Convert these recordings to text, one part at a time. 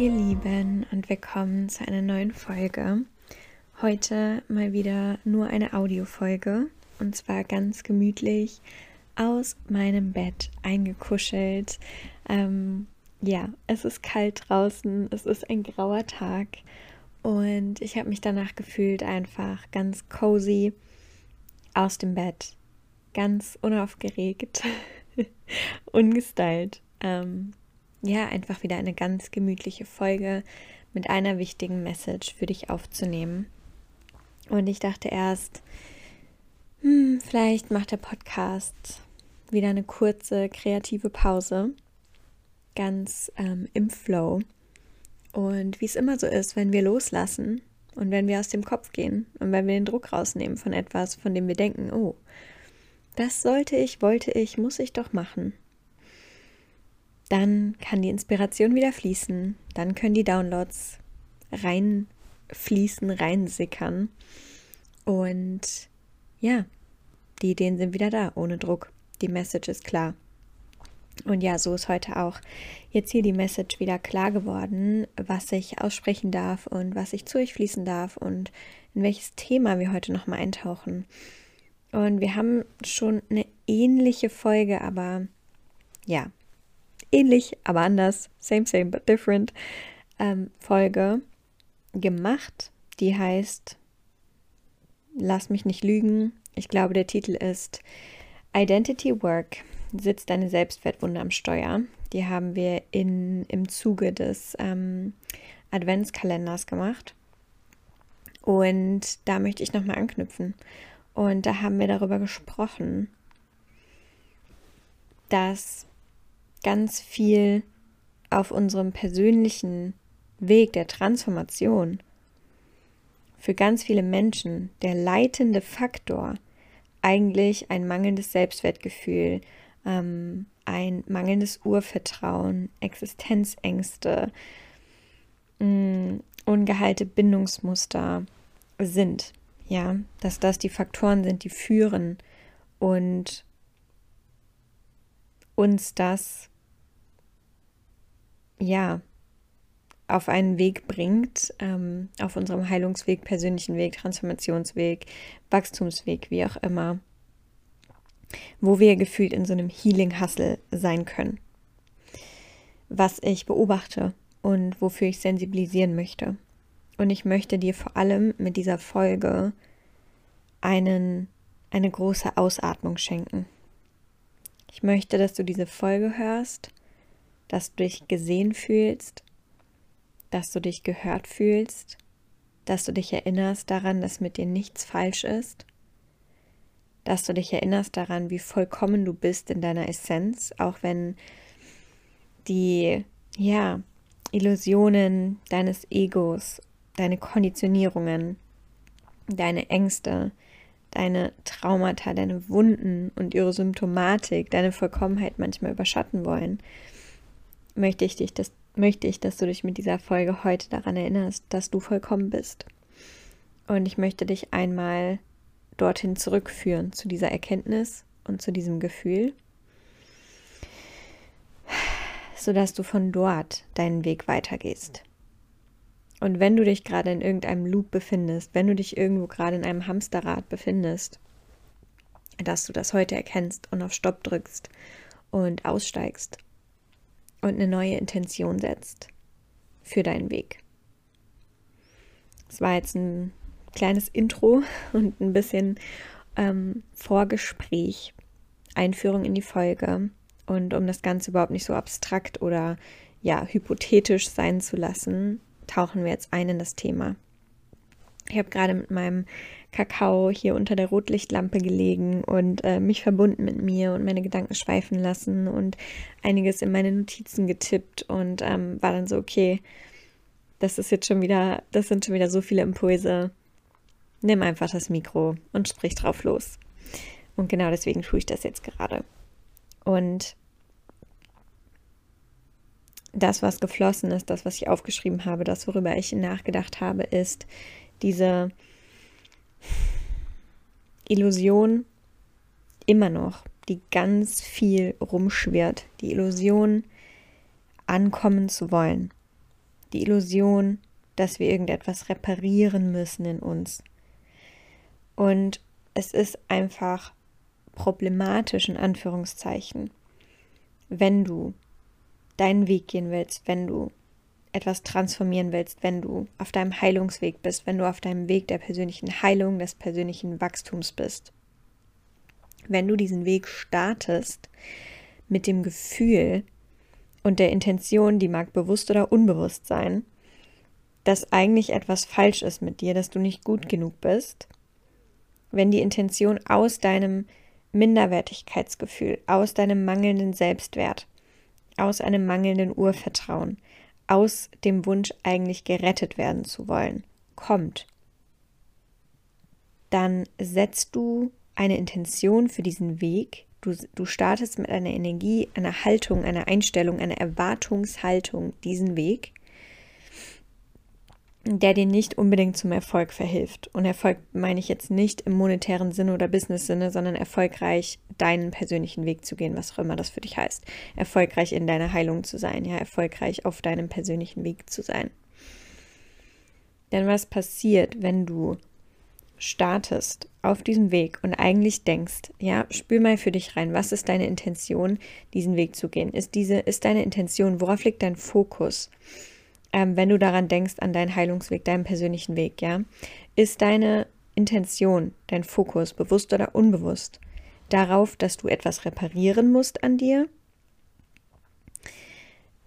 ihr Lieben, und willkommen zu einer neuen Folge. Heute mal wieder nur eine Audiofolge und zwar ganz gemütlich aus meinem Bett eingekuschelt. Ähm, ja, es ist kalt draußen, es ist ein grauer Tag und ich habe mich danach gefühlt einfach ganz cozy aus dem Bett, ganz unaufgeregt, ungestylt. Ähm, ja, einfach wieder eine ganz gemütliche Folge mit einer wichtigen Message für dich aufzunehmen. Und ich dachte erst, hm, vielleicht macht der Podcast wieder eine kurze kreative Pause, ganz ähm, im Flow. Und wie es immer so ist, wenn wir loslassen und wenn wir aus dem Kopf gehen und wenn wir den Druck rausnehmen von etwas, von dem wir denken, oh, das sollte ich, wollte ich, muss ich doch machen, dann kann die Inspiration wieder fließen, dann können die Downloads reinfließen, reinsickern und ja, die Ideen sind wieder da, ohne Druck. Die Message ist klar. Und ja, so ist heute auch jetzt hier die Message wieder klar geworden, was ich aussprechen darf und was ich zu euch fließen darf und in welches Thema wir heute nochmal eintauchen. Und wir haben schon eine ähnliche Folge, aber ja, ähnlich, aber anders, same, same, but different, ähm, Folge gemacht. Die heißt Lass mich nicht lügen. Ich glaube, der Titel ist Identity Work sitzt deine Selbstwertwunde am Steuer. Die haben wir in, im Zuge des ähm, Adventskalenders gemacht. Und da möchte ich nochmal anknüpfen. Und da haben wir darüber gesprochen, dass ganz viel auf unserem persönlichen Weg der Transformation für ganz viele Menschen der leitende Faktor eigentlich ein mangelndes Selbstwertgefühl, ähm, ein mangelndes Urvertrauen, Existenzängste, mh, mm, ungeheilte Bindungsmuster sind. Ja, dass das die Faktoren sind, die führen und uns das ja auf einen Weg bringt, ähm, auf unserem Heilungsweg, persönlichen Weg, Transformationsweg, Wachstumsweg, wie auch immer, wo wir gefühlt in so einem Healing-Hustle sein können. Was ich beobachte und wofür ich sensibilisieren möchte. Und ich möchte dir vor allem mit dieser Folge einen, eine große Ausatmung schenken. Ich möchte, dass du diese Folge hörst, dass du dich gesehen fühlst, dass du dich gehört fühlst, dass du dich erinnerst daran, dass mit dir nichts falsch ist dass du dich erinnerst daran, wie vollkommen du bist in deiner Essenz, auch wenn die, ja, Illusionen deines Egos, deine Konditionierungen, deine Ängste, deine Traumata, deine Wunden und ihre Symptomatik, deine Vollkommenheit manchmal überschatten wollen, möchte ich dich, das, möchte ich, dass du dich mit dieser Folge heute daran erinnerst, dass du vollkommen bist. Und ich möchte dich einmal dorthin zurückführen, zu dieser Erkenntnis und zu diesem Gefühl, sodass du von dort deinen Weg weitergehst. Und wenn du dich gerade in irgendeinem Loop befindest, wenn du dich irgendwo gerade in einem Hamsterrad befindest, dass du das heute erkennst und auf Stopp drückst und aussteigst und eine neue Intention setzt für deinen Weg. Es war jetzt ein kleines Intro und ein bisschen ähm, Vorgespräch, Einführung in die Folge. Und um das Ganze überhaupt nicht so abstrakt oder ja, hypothetisch sein zu lassen, tauchen wir jetzt ein in das Thema. Ich habe gerade mit meinem Kakao hier unter der Rotlichtlampe gelegen und äh, mich verbunden mit mir und meine Gedanken schweifen lassen und einiges in meine Notizen getippt und ähm, war dann so, okay, das ist jetzt schon wieder, das sind schon wieder so viele Impulse, nimm einfach das Mikro und sprich drauf los. Und genau deswegen tue ich das jetzt gerade. Und das, was geflossen ist, das, was ich aufgeschrieben habe, das, worüber ich nachgedacht habe, ist diese Illusion immer noch, die ganz viel rumschwirrt. Die Illusion, ankommen zu wollen. die Illusion, dass wir irgendetwas reparieren müssen in uns. Und es ist einfach problematisch in Anführungszeichen, wenn du deinen Weg gehen willst, wenn du etwas transformieren willst, wenn du auf deinem Heilungsweg bist, wenn du auf deinem Weg der persönlichen Heilung, des persönlichen Wachstums bist. Wenn du diesen Weg startest mit dem Gefühl und der Intention, die mag bewusst oder unbewusst sein, dass eigentlich etwas falsch ist mit dir, dass du nicht gut genug bist, wenn die Intention aus deinem Minderwertigkeitsgefühl, aus deinem mangelnden Selbstwert, aus einem mangelnden Urvertrauen, aus dem Wunsch eigentlich gerettet werden zu wollen, kommt, dann setzt du eine Intention für diesen Weg. Du, du startest mit einer Energie, einer Haltung, einer Einstellung, einer Erwartungshaltung diesen Weg der dir nicht unbedingt zum Erfolg verhilft. Und Erfolg meine ich jetzt nicht im monetären Sinne oder Business-Sinne, sondern erfolgreich deinen persönlichen Weg zu gehen, was auch immer das für dich heißt. Erfolgreich in deiner Heilung zu sein, ja, erfolgreich auf deinem persönlichen Weg zu sein. Denn was passiert, wenn du startest auf diesem Weg und eigentlich denkst, ja, spür mal für dich rein, was ist deine Intention, diesen Weg zu gehen? Ist diese, ist deine Intention, worauf liegt dein Fokus? Ähm, wenn du daran denkst, an deinen Heilungsweg, deinen persönlichen Weg, ja, ist deine Intention, dein Fokus, bewusst oder unbewusst, darauf, dass du etwas reparieren musst an dir,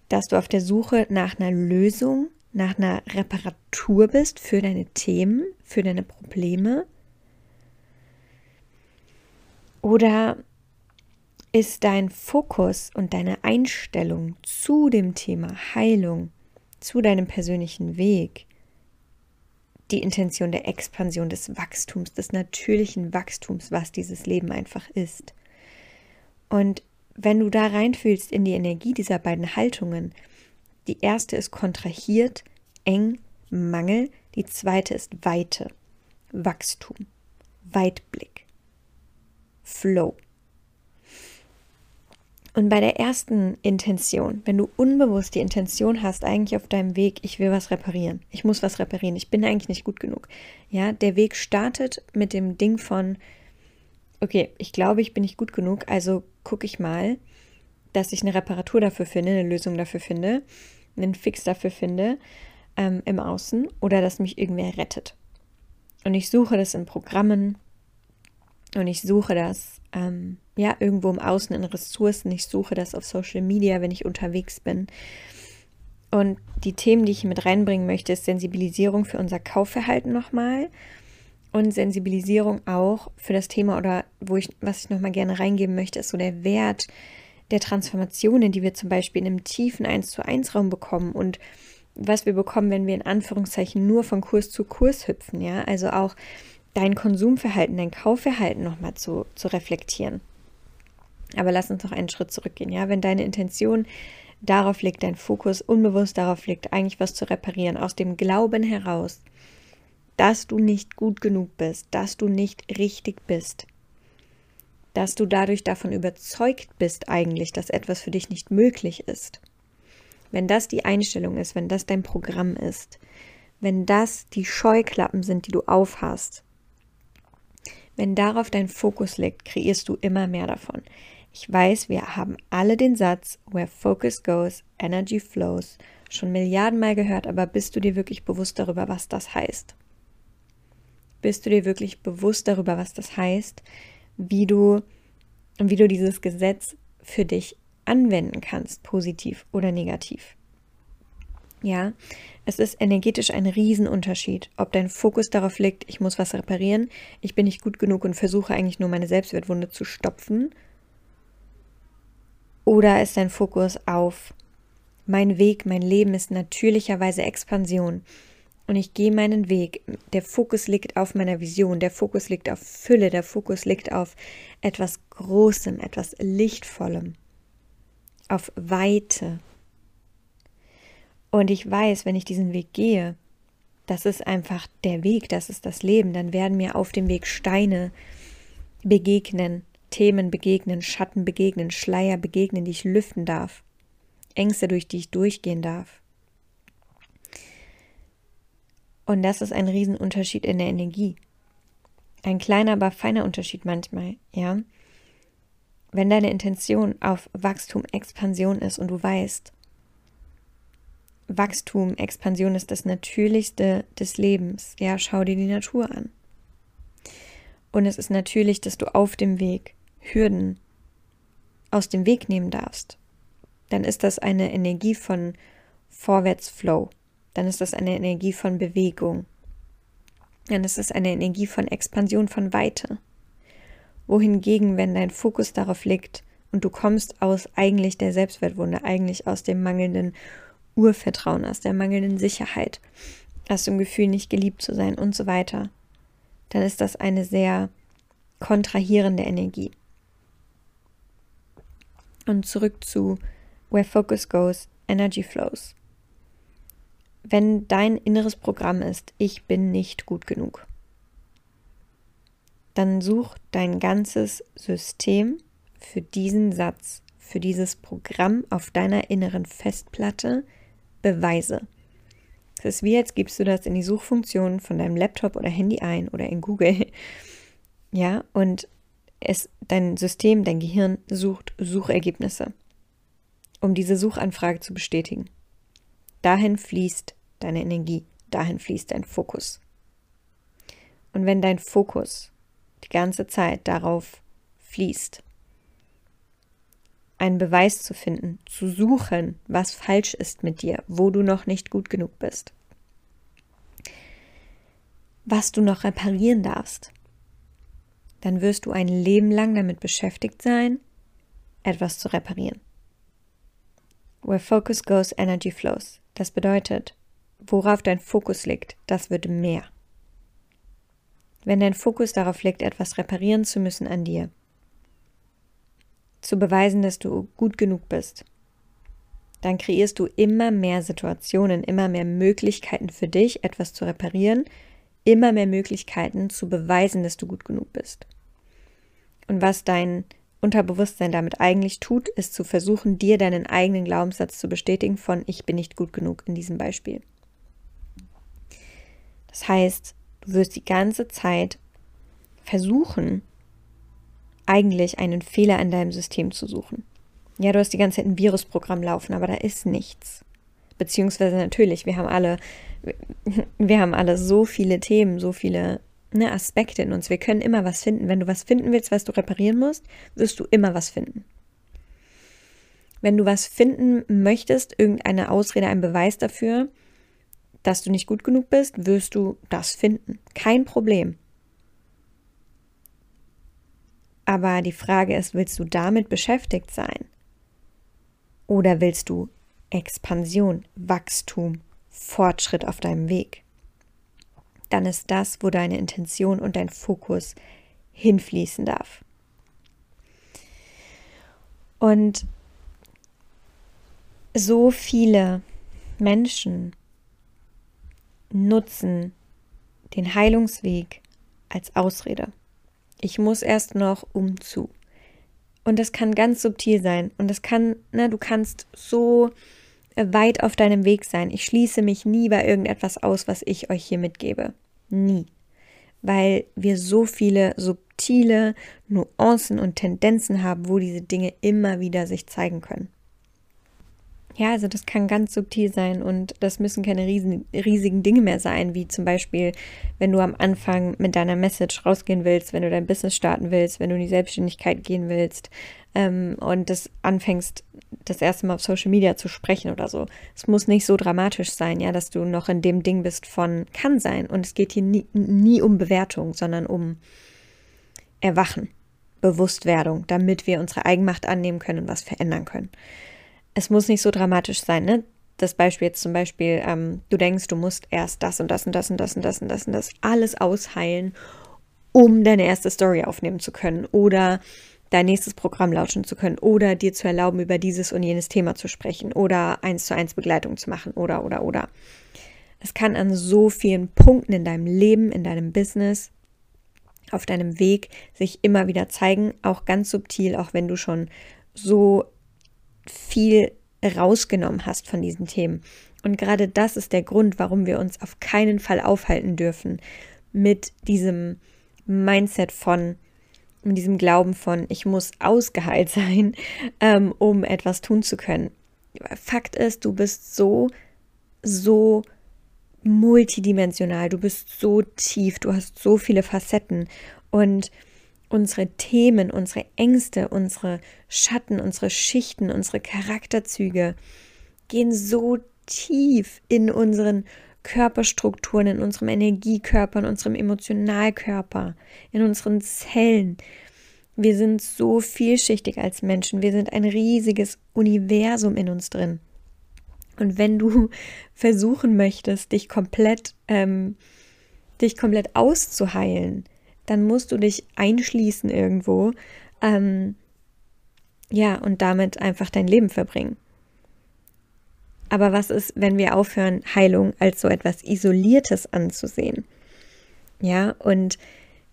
dass du auf der Suche nach einer Lösung, nach einer Reparatur bist für deine Themen, für deine Probleme? Oder ist dein Fokus und deine Einstellung zu dem Thema Heilung zu deinem persönlichen Weg die Intention der Expansion, des Wachstums, des natürlichen Wachstums, was dieses Leben einfach ist. Und wenn du da reinfühlst in die Energie dieser beiden Haltungen, die erste ist kontrahiert, eng, Mangel, die zweite ist Weite, Wachstum, Weitblick, Flow. Und bei der ersten Intention, wenn du unbewusst die Intention hast, eigentlich auf deinem Weg, ich will was reparieren, ich muss was reparieren, ich bin eigentlich nicht gut genug. Ja, der Weg startet mit dem Ding von, okay, ich glaube, ich bin nicht gut genug, also gucke ich mal, dass ich eine Reparatur dafür finde, eine Lösung dafür finde, einen Fix dafür finde ähm, im Außen oder dass mich irgendwer rettet. Und ich suche das in Programmen und ich suche das ähm, ja, irgendwo im Außen in Ressourcen. Ich suche das auf Social Media, wenn ich unterwegs bin. Und die Themen, die ich mit reinbringen möchte, ist Sensibilisierung für unser Kaufverhalten nochmal und Sensibilisierung auch für das Thema oder wo ich, was ich nochmal gerne reingeben möchte, ist so der Wert der Transformationen, die wir zum Beispiel in einem tiefen 1 zu 1 Raum bekommen und was wir bekommen, wenn wir in Anführungszeichen nur von Kurs zu Kurs hüpfen, ja, also auch dein Konsumverhalten, dein Kaufverhalten nochmal zu, zu reflektieren. Aber lass uns noch einen Schritt zurückgehen, ja. Wenn deine Intention darauf liegt, dein Fokus unbewusst darauf liegt, eigentlich was zu reparieren, aus dem Glauben heraus, dass du nicht gut genug bist, dass du nicht richtig bist, dass du dadurch davon überzeugt bist eigentlich, dass etwas für dich nicht möglich ist. Wenn das die Einstellung ist, wenn das dein Programm ist, wenn das die Scheuklappen sind, die du aufhast, wenn darauf dein Fokus liegt, kreierst du immer mehr davon. Ich weiß, wir haben alle den Satz, where focus goes, energy flows, schon Milliardenmal gehört, aber bist du dir wirklich bewusst darüber, was das heißt? Bist du dir wirklich bewusst darüber, was das heißt, wie du, wie du dieses Gesetz für dich anwenden kannst, positiv oder negativ? Ja, es ist energetisch ein Riesenunterschied, ob dein Fokus darauf liegt, ich muss was reparieren, ich bin nicht gut genug und versuche eigentlich nur meine Selbstwertwunde zu stopfen oder ist dein Fokus auf mein Weg, mein Leben ist natürlicherweise Expansion. Und ich gehe meinen Weg. Der Fokus liegt auf meiner Vision, der Fokus liegt auf Fülle, der Fokus liegt auf etwas Großem, etwas Lichtvollem, auf Weite. Und ich weiß, wenn ich diesen Weg gehe, das ist einfach der Weg, das ist das Leben, dann werden mir auf dem Weg Steine begegnen, Themen begegnen, Schatten begegnen, Schleier begegnen, die ich lüften darf, Ängste, durch die ich durchgehen darf. Und das ist ein Riesenunterschied in der Energie. Ein kleiner, aber feiner Unterschied manchmal, ja. Wenn deine Intention auf Wachstum, Expansion ist und du weißt, Wachstum, Expansion ist das Natürlichste des Lebens, ja, schau dir die Natur an. Und es ist natürlich, dass du auf dem Weg Hürden aus dem Weg nehmen darfst. Dann ist das eine Energie von Vorwärtsflow. Dann ist das eine Energie von Bewegung. Dann ist es eine Energie von Expansion, von Weite. Wohingegen, wenn dein Fokus darauf liegt und du kommst aus eigentlich der Selbstwertwunde, eigentlich aus dem mangelnden Urvertrauen, aus der mangelnden Sicherheit, aus dem Gefühl, nicht geliebt zu sein und so weiter, dann ist das eine sehr kontrahierende Energie. Und zurück zu Where Focus Goes, Energy Flows. Wenn dein inneres Programm ist, ich bin nicht gut genug, dann such dein ganzes System für diesen Satz, für dieses Programm auf deiner inneren Festplatte Beweise. Es ist wie, als gibst du das in die Suchfunktion von deinem Laptop oder Handy ein oder in Google. Ja, und es, dein System, dein Gehirn sucht Suchergebnisse, um diese Suchanfrage zu bestätigen. Dahin fließt deine Energie, dahin fließt dein Fokus. Und wenn dein Fokus die ganze Zeit darauf fließt, einen Beweis zu finden, zu suchen, was falsch ist mit dir, wo du noch nicht gut genug bist, was du noch reparieren darfst, dann wirst du ein Leben lang damit beschäftigt sein, etwas zu reparieren. Where focus goes, energy flows. Das bedeutet, worauf dein Fokus liegt, das wird mehr. Wenn dein Fokus darauf liegt, etwas reparieren zu müssen an dir, zu beweisen, dass du gut genug bist, dann kreierst du immer mehr Situationen, immer mehr Möglichkeiten für dich, etwas zu reparieren, immer mehr Möglichkeiten zu beweisen, dass du gut genug bist. Und was dein Unterbewusstsein damit eigentlich tut, ist zu versuchen, dir deinen eigenen Glaubenssatz zu bestätigen von ich bin nicht gut genug in diesem Beispiel. Das heißt, du wirst die ganze Zeit versuchen, eigentlich einen Fehler in deinem System zu suchen. Ja, du hast die ganze Zeit ein Virusprogramm laufen, aber da ist nichts. Beziehungsweise natürlich, wir haben alle, wir haben alle so viele Themen, so viele ne, Aspekte in uns. Wir können immer was finden. Wenn du was finden willst, was du reparieren musst, wirst du immer was finden. Wenn du was finden möchtest, irgendeine Ausrede, ein Beweis dafür, dass du nicht gut genug bist, wirst du das finden. Kein Problem. Aber die Frage ist, willst du damit beschäftigt sein? Oder willst du Expansion, Wachstum, Fortschritt auf deinem Weg? Dann ist das, wo deine Intention und dein Fokus hinfließen darf. Und so viele Menschen nutzen den Heilungsweg als Ausrede ich muss erst noch umzu. Und das kann ganz subtil sein. Und das kann, na, du kannst so weit auf deinem Weg sein. Ich schließe mich nie bei irgendetwas aus, was ich euch hier mitgebe. Nie. Weil wir so viele subtile Nuancen und Tendenzen haben, wo diese Dinge immer wieder sich zeigen können. Ja, also das kann ganz subtil sein und das müssen keine riesen, riesigen Dinge mehr sein, wie zum Beispiel, wenn du am Anfang mit deiner Message rausgehen willst, wenn du dein Business starten willst, wenn du in die Selbstständigkeit gehen willst ähm, und das anfängst, das erste Mal auf Social Media zu sprechen oder so. Es muss nicht so dramatisch sein, ja, dass du noch in dem Ding bist von kann sein. Und es geht hier nie, nie um Bewertung, sondern um Erwachen, Bewusstwerdung, damit wir unsere Eigenmacht annehmen können und was verändern können es muss nicht so dramatisch sein, ne? Das Beispiel jetzt zum Beispiel, ähm, du denkst, du musst erst das und das und das und das und das und das und das alles ausheilen, um deine erste Story aufnehmen zu können oder dein nächstes Programm lauschen zu können oder dir zu erlauben, über dieses und jenes Thema zu sprechen oder eins zu eins Begleitung zu machen oder oder oder. Es kann an so vielen Punkten in deinem Leben, in deinem Business, auf deinem Weg sich immer wieder zeigen, auch ganz subtil, auch wenn du schon so viel rausgenommen hast von diesen Themen. Und gerade das ist der Grund, warum wir uns auf keinen Fall aufhalten dürfen mit diesem Mindset von, mit diesem Glauben von, ich muss ausgeheilt sein, ähm, um etwas tun zu können. Fakt ist, du bist so, so multidimensional, du bist so tief, du hast so viele Facetten. Und unsere Themen, unsere Ängste, unsere Schatten, unsere Schichten, unsere Charakterzüge gehen so tief in unseren Körperstrukturen, in unserem Energiekörper, in unserem Emotionalkörper, in unseren Zellen. Wir sind so vielschichtig als Menschen. Wir sind ein riesiges Universum in uns drin. Und wenn du versuchen möchtest, dich komplett, ähm, dich komplett auszuheilen, dann musst du dich einschließen irgendwo, ähm, ja, und damit einfach dein Leben verbringen. Aber was ist, wenn wir aufhören, Heilung als so etwas Isoliertes anzusehen? Ja, und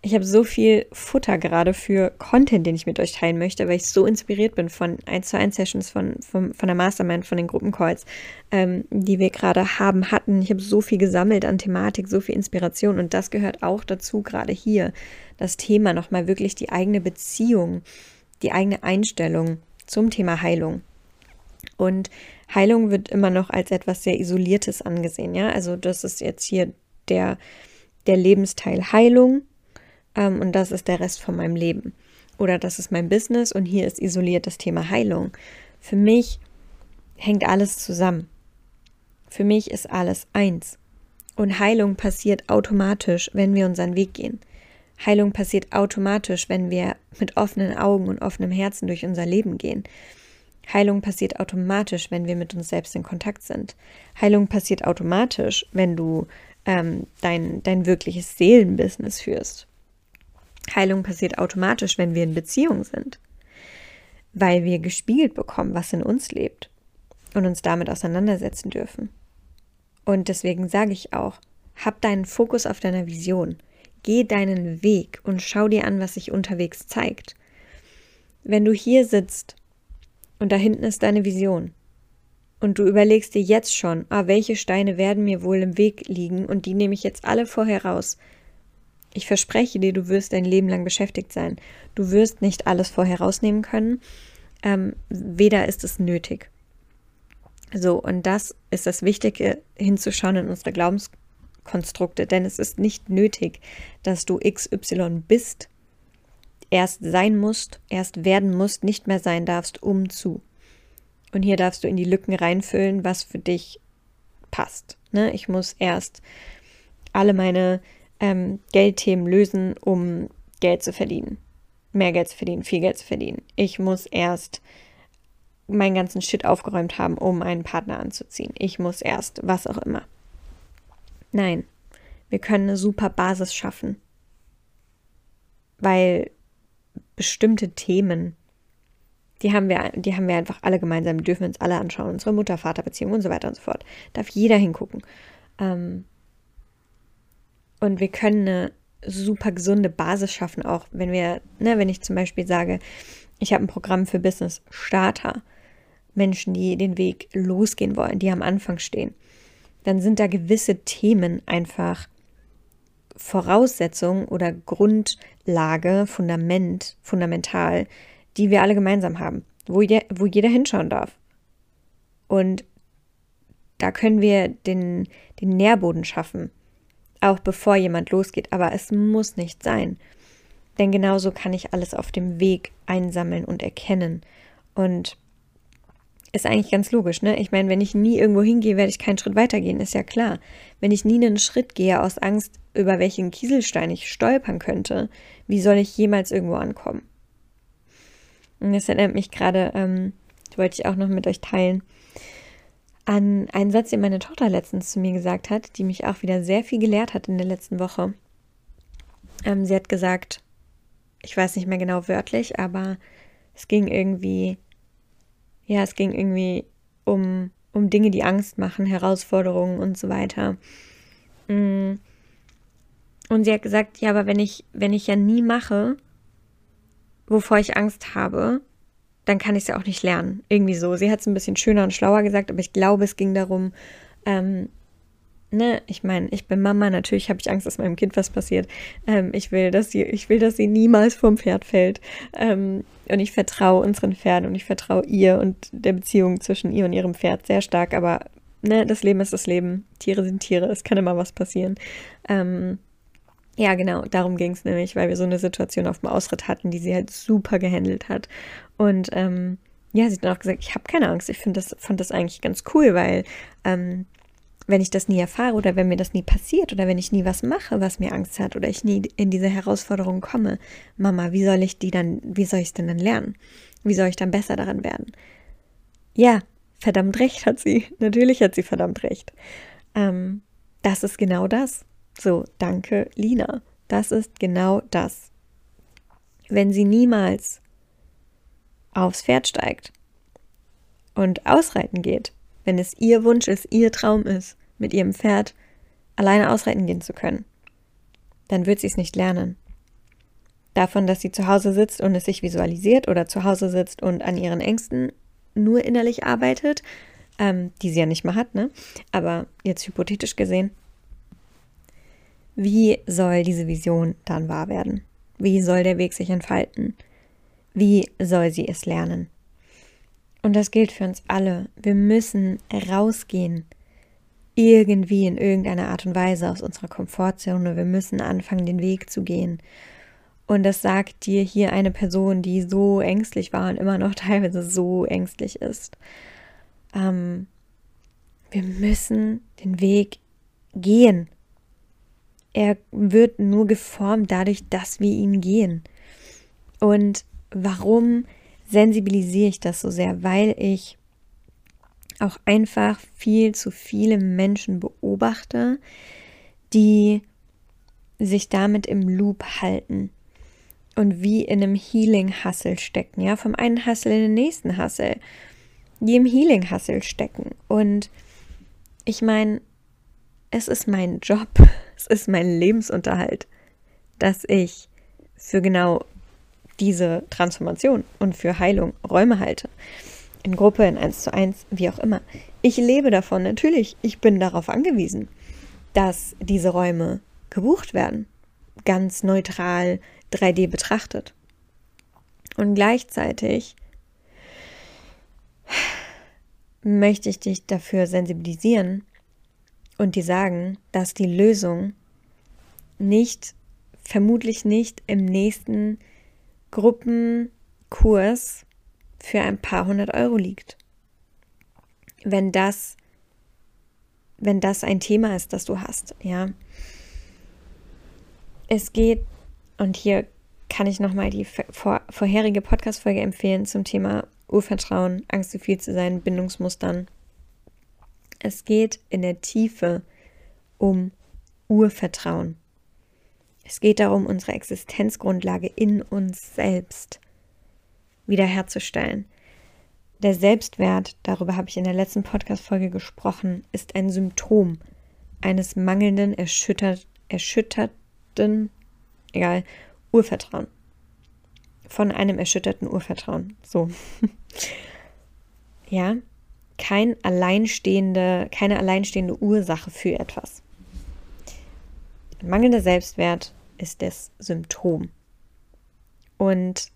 ich habe so viel Futter gerade für Content, den ich mit euch teilen möchte, weil ich so inspiriert bin von 1 zu 1 Sessions, von, von, von der Mastermind, von den Gruppencalls, ähm, die wir gerade haben, hatten. Ich habe so viel gesammelt an Thematik, so viel Inspiration und das gehört auch dazu, gerade hier, das Thema nochmal wirklich die eigene Beziehung, die eigene Einstellung zum Thema Heilung. Und Heilung wird immer noch als etwas sehr Isoliertes angesehen, ja. Also das ist jetzt hier der, der Lebensteil Heilung ähm, und das ist der Rest von meinem Leben. Oder das ist mein Business und hier ist isoliert das Thema Heilung. Für mich hängt alles zusammen. Für mich ist alles eins. Und Heilung passiert automatisch, wenn wir unseren Weg gehen. Heilung passiert automatisch, wenn wir mit offenen Augen und offenem Herzen durch unser Leben gehen. Heilung passiert automatisch, wenn wir mit uns selbst in Kontakt sind. Heilung passiert automatisch, wenn du ähm, dein, dein wirkliches Seelenbusiness führst. Heilung passiert automatisch, wenn wir in Beziehung sind, weil wir gespiegelt bekommen, was in uns lebt und uns damit auseinandersetzen dürfen. Und deswegen sage ich auch, hab deinen Fokus auf deiner Vision. Geh deinen Weg und schau dir an, was sich unterwegs zeigt. Wenn du hier sitzt und da hinten ist deine Vision. Und du überlegst dir jetzt schon, ah, welche Steine werden mir wohl im Weg liegen und die nehme ich jetzt alle vorher raus. Ich verspreche dir, du wirst dein Leben lang beschäftigt sein. Du wirst nicht alles vorher rausnehmen können. Ähm, weder ist es nötig. So, und das ist das Wichtige, hinzuschauen in unsere Glaubenskonstrukte, denn es ist nicht nötig, dass du XY bist, erst sein musst, erst werden musst, nicht mehr sein darfst, um zu. Und hier darfst du in die Lücken reinfüllen, was für dich passt. Ne? Ich muss erst alle meine ähm, Geldthemen lösen, um Geld zu verdienen. Mehr Geld zu verdienen, viel Geld zu verdienen. Ich muss erst meinen ganzen Shit aufgeräumt haben, um einen Partner anzuziehen. Ich muss erst, was auch immer. Nein, wir können eine super Basis schaffen. Weil bestimmte Themen, die haben wir, die haben wir einfach alle gemeinsam, die dürfen wir uns alle anschauen, unsere Mutter-Vater-Beziehung und so weiter und so fort. Darf jeder hingucken. Ähm, und wir können eine super gesunde Basis schaffen, auch wenn wir, ne, wenn ich zum Beispiel sage, ich habe ein Programm für Business Starter, Menschen, die den Weg losgehen wollen, die am Anfang stehen, dann sind da gewisse Themen einfach Voraussetzung oder Grundlage, Fundament, fundamental, die wir alle gemeinsam haben, wo, je, wo jeder hinschauen darf. Und da können wir den, den Nährboden schaffen, auch bevor jemand losgeht, aber es muss nicht sein. Denn genauso kann ich alles auf dem Weg einsammeln und erkennen. Und ist eigentlich ganz logisch, ne? Ich meine, wenn ich nie irgendwo hingehe, werde ich keinen Schritt weitergehen, ist ja klar. Wenn ich nie einen Schritt gehe aus Angst, über welchen Kieselstein ich stolpern könnte, wie soll ich jemals irgendwo ankommen? Und das erinnert mich gerade, ähm, wollte ich auch noch mit euch teilen, an einen Satz, den meine Tochter letztens zu mir gesagt hat, die mich auch wieder sehr viel gelehrt hat in der letzten Woche. Ähm, sie hat gesagt, ich weiß nicht mehr genau wörtlich, aber es ging irgendwie ja, es ging irgendwie um, um Dinge, die Angst machen, Herausforderungen und so weiter. Mm. Und sie hat gesagt, ja, aber wenn ich, wenn ich ja nie mache, wovor ich Angst habe, dann kann ich es ja auch nicht lernen. Irgendwie so. Sie hat es ein bisschen schöner und schlauer gesagt, aber ich glaube, es ging darum, Ähm, ne, ich meine, ich bin Mama, natürlich habe ich Angst, dass meinem Kind was passiert. Ähm, ich will, dass sie, ich will, dass sie niemals vom Pferd fällt. Ähm, und ich vertraue unseren Pferden und ich vertraue ihr und der Beziehung zwischen ihr und ihrem Pferd sehr stark. Aber ne, das Leben ist das Leben. Tiere sind Tiere. Es kann immer was passieren. Ähm, ja, genau, darum ging es nämlich, weil wir so eine Situation auf dem Ausritt hatten, die sie halt super gehandelt hat. Und ähm, ja, sie hat dann auch gesagt, ich habe keine Angst. Ich finde das, fand das eigentlich ganz cool, weil ähm, wenn ich das nie erfahre oder wenn mir das nie passiert oder wenn ich nie was mache, was mir Angst hat oder ich nie in diese Herausforderung komme, Mama, wie soll ich die dann, wie soll ich es denn dann lernen? Wie soll ich dann besser daran werden? Ja, verdammt recht hat sie. Natürlich hat sie verdammt recht. Ähm, das ist genau das. So, danke, Lina. Das ist genau das. Wenn sie niemals aufs Pferd steigt und ausreiten geht, wenn es ihr Wunsch ist, ihr Traum ist, mit ihrem Pferd alleine ausreiten gehen zu können, dann wird sie es nicht lernen. Davon, dass sie zu Hause sitzt und es sich visualisiert oder zu Hause sitzt und an ihren Ängsten nur innerlich arbeitet, ähm, die sie ja nicht mehr hat, ne? Aber jetzt hypothetisch gesehen, wie soll diese Vision dann wahr werden? Wie soll der Weg sich entfalten? Wie soll sie es lernen? Und das gilt für uns alle. Wir müssen rausgehen. Irgendwie in irgendeiner Art und Weise aus unserer Komfortzone. Wir müssen anfangen, den Weg zu gehen. Und das sagt dir hier eine Person, die so ängstlich war und immer noch teilweise so ängstlich ist. Ähm, wir müssen den Weg gehen. Er wird nur geformt dadurch, dass wir ihn gehen. Und warum sensibilisiere ich das so sehr? Weil ich auch einfach viel zu viele Menschen beobachte, die sich damit im Loop halten und wie in einem Healing-Hustle stecken, ja, vom einen Hustle in den nächsten Hustle, die im Healing-Hustle stecken. Und ich meine, es ist mein Job, es ist mein Lebensunterhalt, dass ich für genau diese Transformation und für Heilung Räume halte. In Gruppe, in 1 zu 1, wie auch immer. Ich lebe davon, natürlich. Ich bin darauf angewiesen, dass diese Räume gebucht werden. Ganz neutral 3D betrachtet. Und gleichzeitig möchte ich dich dafür sensibilisieren und dir sagen, dass die Lösung nicht, vermutlich nicht im nächsten Gruppenkurs für ein paar hundert Euro liegt. Wenn das, wenn das ein Thema ist, das du hast, ja. Es geht, und hier kann ich nochmal die vor, vorherige Podcast-Folge empfehlen zum Thema Urvertrauen, Angst zu viel zu sein, Bindungsmustern. Es geht in der Tiefe um Urvertrauen. Es geht darum, unsere Existenzgrundlage in uns selbst wiederherzustellen. Der Selbstwert, darüber habe ich in der letzten Podcast-Folge gesprochen, ist ein Symptom eines mangelnden, erschüttert, erschütterten, egal, Urvertrauen. Von einem erschütterten Urvertrauen. So. ja, kein alleinstehende, keine alleinstehende Ursache für etwas. Mangelnder Selbstwert ist das Symptom. Und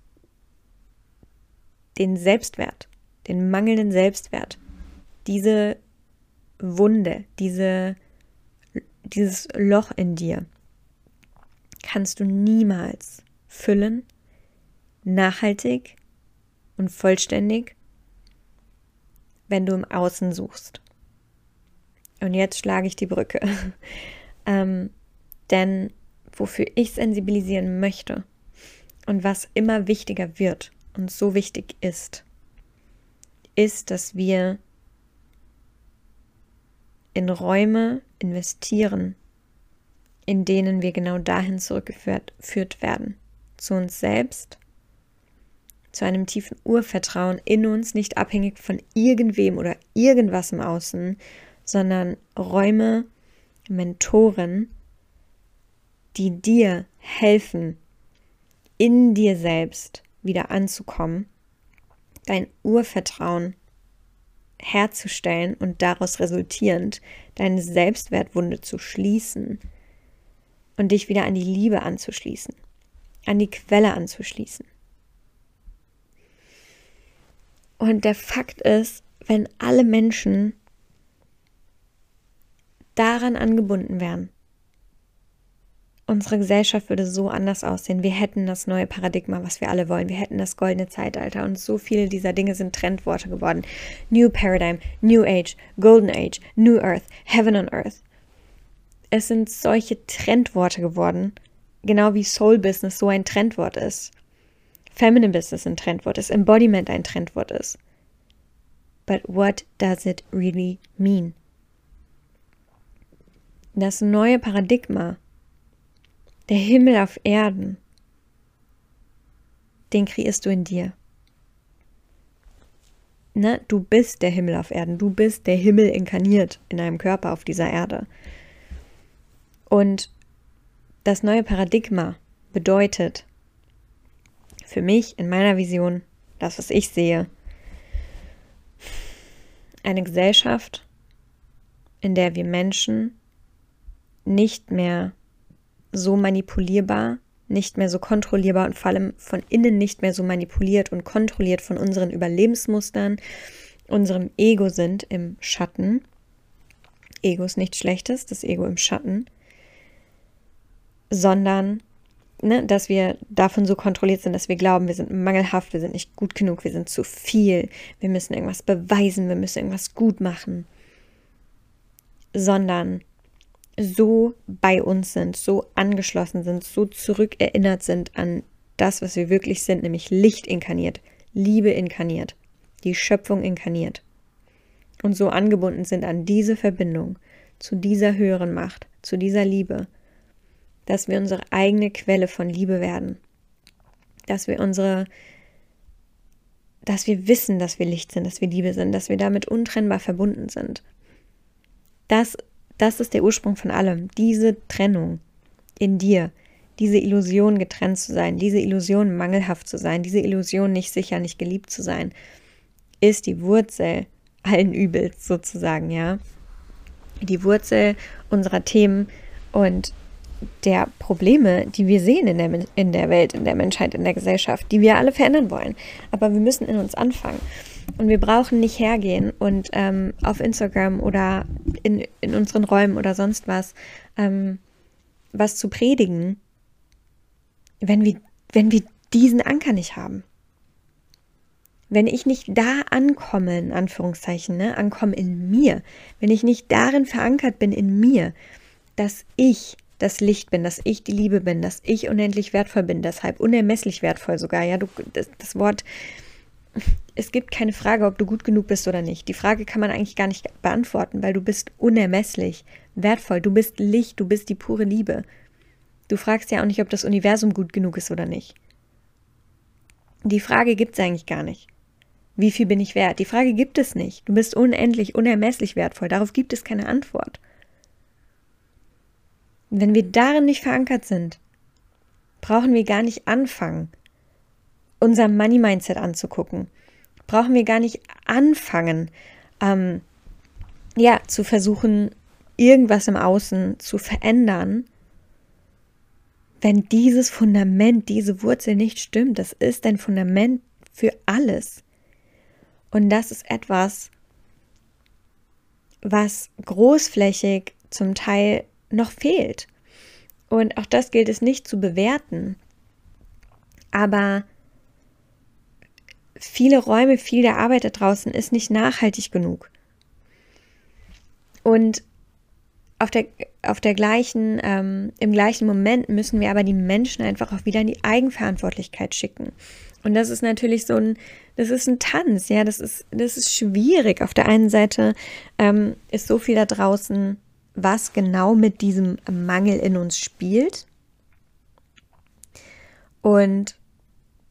den Selbstwert, den mangelnden Selbstwert, diese Wunde, diese, dieses Loch in dir, kannst du niemals füllen, nachhaltig und vollständig, wenn du im Außen suchst. Und jetzt schlage ich die Brücke. ähm, denn wofür ich sensibilisieren möchte und was immer wichtiger wird und so wichtig ist, ist, dass wir in Räume investieren, in denen wir genau dahin zurückgeführt werden, zu uns selbst, zu einem tiefen Urvertrauen in uns, nicht abhängig von irgendwem oder irgendwas im Außen, sondern Räume, Mentoren, die dir helfen, in dir selbst wieder anzukommen, dein Urvertrauen herzustellen und daraus resultierend deine Selbstwertwunde zu schließen und dich wieder an die Liebe anzuschließen, an die Quelle anzuschließen. Und der Fakt ist, wenn alle Menschen daran angebunden wären, unsere Gesellschaft würde so anders aussehen. Wir hätten das neue Paradigma, was wir alle wollen. Wir hätten das goldene Zeitalter. Und so viele dieser Dinge sind Trendworte geworden. New Paradigm, New Age, Golden Age, New Earth, Heaven on Earth. Es sind solche Trendworte geworden, genau wie Soul Business so ein Trendwort ist. Feminine Business ein Trendwort ist, Embodiment ein Trendwort ist. But what does it really mean? Das neue Paradigma der Himmel auf Erden, den kreierst du in dir. Ne? Du bist der Himmel auf Erden, du bist der Himmel inkarniert in einem Körper auf dieser Erde. Und das neue Paradigma bedeutet für mich in meiner Vision, das, was ich sehe, eine Gesellschaft, in der wir Menschen nicht mehr so manipulierbar, nicht mehr so kontrollierbar und vor allem von innen nicht mehr so manipuliert und kontrolliert von unseren Überlebensmustern, unserem Ego sind im Schatten. Ego ist nichts Schlechtes, das Ego im Schatten, sondern ne, dass wir davon so kontrolliert sind, dass wir glauben, wir sind mangelhaft, wir sind nicht gut genug, wir sind zu viel, wir müssen irgendwas beweisen, wir müssen irgendwas gut machen, sondern so bei uns sind, so angeschlossen sind, so zurückerinnert sind an das, was wir wirklich sind, nämlich Licht inkarniert, Liebe inkarniert, die Schöpfung inkarniert. Und so angebunden sind an diese Verbindung, zu dieser höheren Macht, zu dieser Liebe, dass wir unsere eigene Quelle von Liebe werden, dass wir unsere, dass wir wissen, dass wir Licht sind, dass wir Liebe sind, dass wir damit untrennbar verbunden sind. Das das ist der Ursprung von allem. Diese Trennung in dir, diese Illusion getrennt zu sein, diese Illusion mangelhaft zu sein, diese Illusion nicht sicher, nicht geliebt zu sein, ist die Wurzel allen Übels sozusagen, ja. Die Wurzel unserer Themen und der Probleme, die wir sehen in der, in der Welt, in der Menschheit, in der Gesellschaft, die wir alle verändern wollen. Aber wir müssen in uns anfangen. Und wir brauchen nicht hergehen und ähm, auf Instagram oder in, in unseren Räumen oder sonst was ähm, was zu predigen, wenn wir, wenn wir diesen Anker nicht haben. Wenn ich nicht da ankomme, in Anführungszeichen, ne, ankomme in mir, wenn ich nicht darin verankert bin in mir, dass ich das Licht bin, dass ich die Liebe bin, dass ich unendlich wertvoll bin, deshalb unermesslich wertvoll sogar. Ja, du, das, das Wort es gibt keine Frage, ob du gut genug bist oder nicht. Die Frage kann man eigentlich gar nicht beantworten, weil du bist unermesslich, wertvoll, du bist Licht, du bist die pure Liebe. Du fragst ja auch nicht, ob das Universum gut genug ist oder nicht. Die Frage gibt es eigentlich gar nicht. Wie viel bin ich wert? Die Frage gibt es nicht. Du bist unendlich, unermesslich wertvoll. Darauf gibt es keine Antwort. Wenn wir darin nicht verankert sind, brauchen wir gar nicht anfangen, unser Money-Mindset anzugucken. Brauchen wir gar nicht anfangen, ähm, ja, zu versuchen, irgendwas im Außen zu verändern, wenn dieses Fundament, diese Wurzel nicht stimmt. Das ist ein Fundament für alles. Und das ist etwas, was großflächig zum Teil noch fehlt. Und auch das gilt es nicht zu bewerten. Aber viele Räume, viel der Arbeit da draußen ist nicht nachhaltig genug. Und auf der, auf der gleichen, ähm, im gleichen Moment müssen wir aber die Menschen einfach auch wieder in die Eigenverantwortlichkeit schicken. Und das ist natürlich so ein, das ist ein Tanz, ja, das ist, das ist schwierig. Auf der einen Seite ähm, ist so viel da draußen, was genau mit diesem Mangel in uns spielt. Und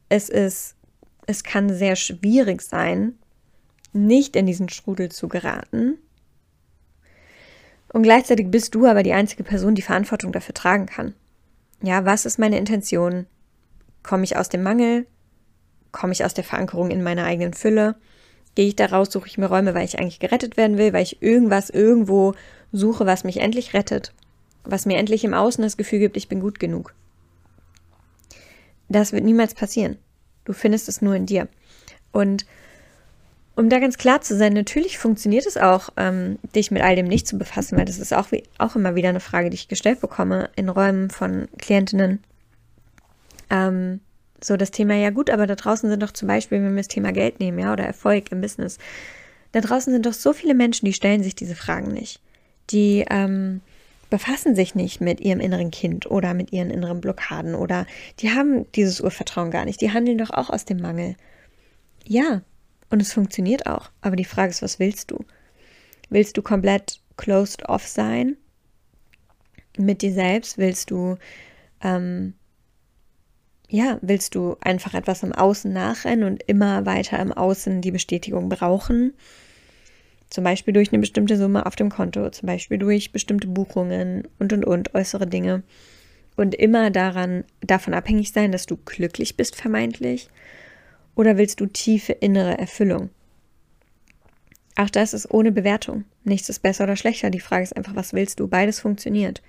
es ist es kann sehr schwierig sein, nicht in diesen Strudel zu geraten. Und gleichzeitig bist du aber die einzige Person, die Verantwortung dafür tragen kann. Ja, was ist meine Intention? Komme ich aus dem Mangel? Komme ich aus der Verankerung in meiner eigenen Fülle? Gehe ich da raus, suche ich mir Räume, weil ich eigentlich gerettet werden will, weil ich irgendwas irgendwo suche, was mich endlich rettet, was mir endlich im Außen das Gefühl gibt, ich bin gut genug. Das wird niemals passieren. Du findest es nur in dir. Und um da ganz klar zu sein, natürlich funktioniert es auch, ähm, dich mit all dem nicht zu befassen, weil das ist auch, wie, auch immer wieder eine Frage, die ich gestellt bekomme in Räumen von Klientinnen. Ähm, so das Thema, ja gut, aber da draußen sind doch zum Beispiel, wenn wir das Thema Geld nehmen, ja, oder Erfolg im Business, da draußen sind doch so viele Menschen, die stellen sich diese Fragen nicht. Die ähm, befassen sich nicht mit ihrem inneren Kind oder mit ihren inneren Blockaden oder die haben dieses Urvertrauen gar nicht. Die handeln doch auch aus dem Mangel. Ja, und es funktioniert auch. Aber die Frage ist, was willst du? Willst du komplett closed off sein mit dir selbst? Willst du, ähm, ja, willst du einfach etwas im Außen nachrennen und immer weiter im Außen die Bestätigung brauchen? Zum Beispiel durch eine bestimmte Summe auf dem Konto, zum Beispiel durch bestimmte Buchungen und und und äußere Dinge. Und immer daran, davon abhängig sein, dass du glücklich bist, vermeintlich oder willst du tiefe innere Erfüllung? Auch das ist ohne Bewertung. Nichts ist besser oder schlechter. Die Frage ist einfach, was willst du? Beides funktioniert.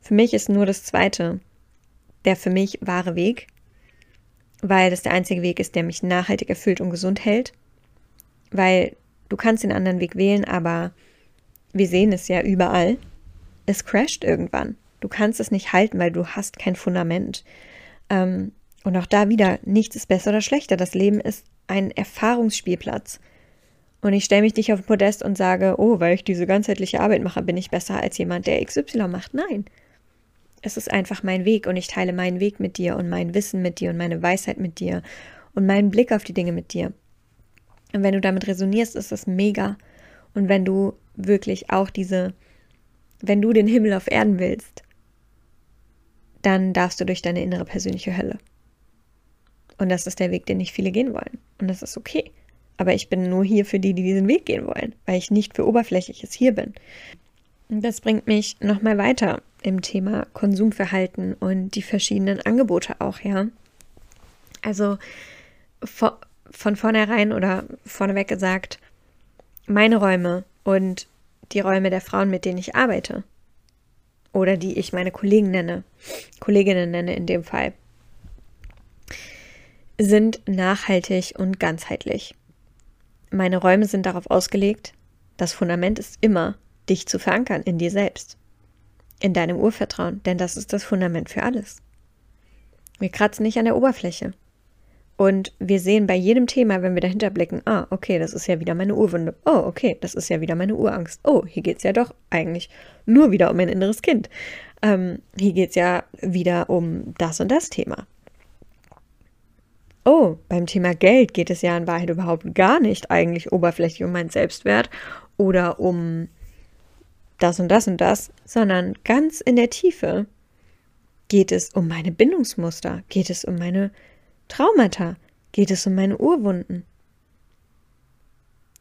Für mich ist nur das Zweite der für mich wahre Weg, weil das der einzige Weg ist, der mich nachhaltig erfüllt und gesund hält. Weil du kannst den anderen Weg wählen, aber wir sehen es ja überall. Es crasht irgendwann. Du kannst es nicht halten, weil du hast kein Fundament. Ähm, und auch da wieder, nichts ist besser oder schlechter. Das Leben ist ein Erfahrungsspielplatz. Und ich stelle mich nicht auf den Podest und sage, oh, weil ich diese ganzheitliche Arbeit mache, bin ich besser als jemand, der XY macht. Nein. Es ist einfach mein Weg und ich teile meinen Weg mit dir und mein Wissen mit dir und meine Weisheit mit dir und meinen Blick auf die Dinge mit dir. Und wenn du damit resonierst, ist das mega. Und wenn du wirklich auch diese, wenn du den Himmel auf Erden willst, dann darfst du durch deine innere persönliche Hölle. Und das ist der Weg, den nicht viele gehen wollen. Und das ist okay. Aber ich bin nur hier für die, die diesen Weg gehen wollen, weil ich nicht für Oberflächliches hier bin. Das bringt mich nochmal weiter im Thema Konsumverhalten und die verschiedenen Angebote auch, ja. Also von vornherein oder vorneweg gesagt, meine Räume und die Räume der Frauen, mit denen ich arbeite oder die ich meine Kollegen nenne, Kolleginnen nenne in dem Fall, sind nachhaltig und ganzheitlich. Meine Räume sind darauf ausgelegt, das Fundament ist immer, dich zu verankern in dir selbst, in deinem Urvertrauen, denn das ist das Fundament für alles. Wir kratzen nicht an der Oberfläche. Und wir sehen bei jedem Thema, wenn wir dahinter blicken, ah, okay, das ist ja wieder meine Urwunde. Oh, okay, das ist ja wieder meine Urangst. Oh, hier geht es ja doch eigentlich nur wieder um mein inneres Kind. Ähm, hier geht es ja wieder um das und das Thema oh, beim Thema Geld geht es ja in Wahrheit überhaupt gar nicht eigentlich oberflächlich um meinen Selbstwert oder um das und das und das, sondern ganz in der Tiefe geht es um meine Bindungsmuster, geht es um meine Traumata, geht es um meine Urwunden.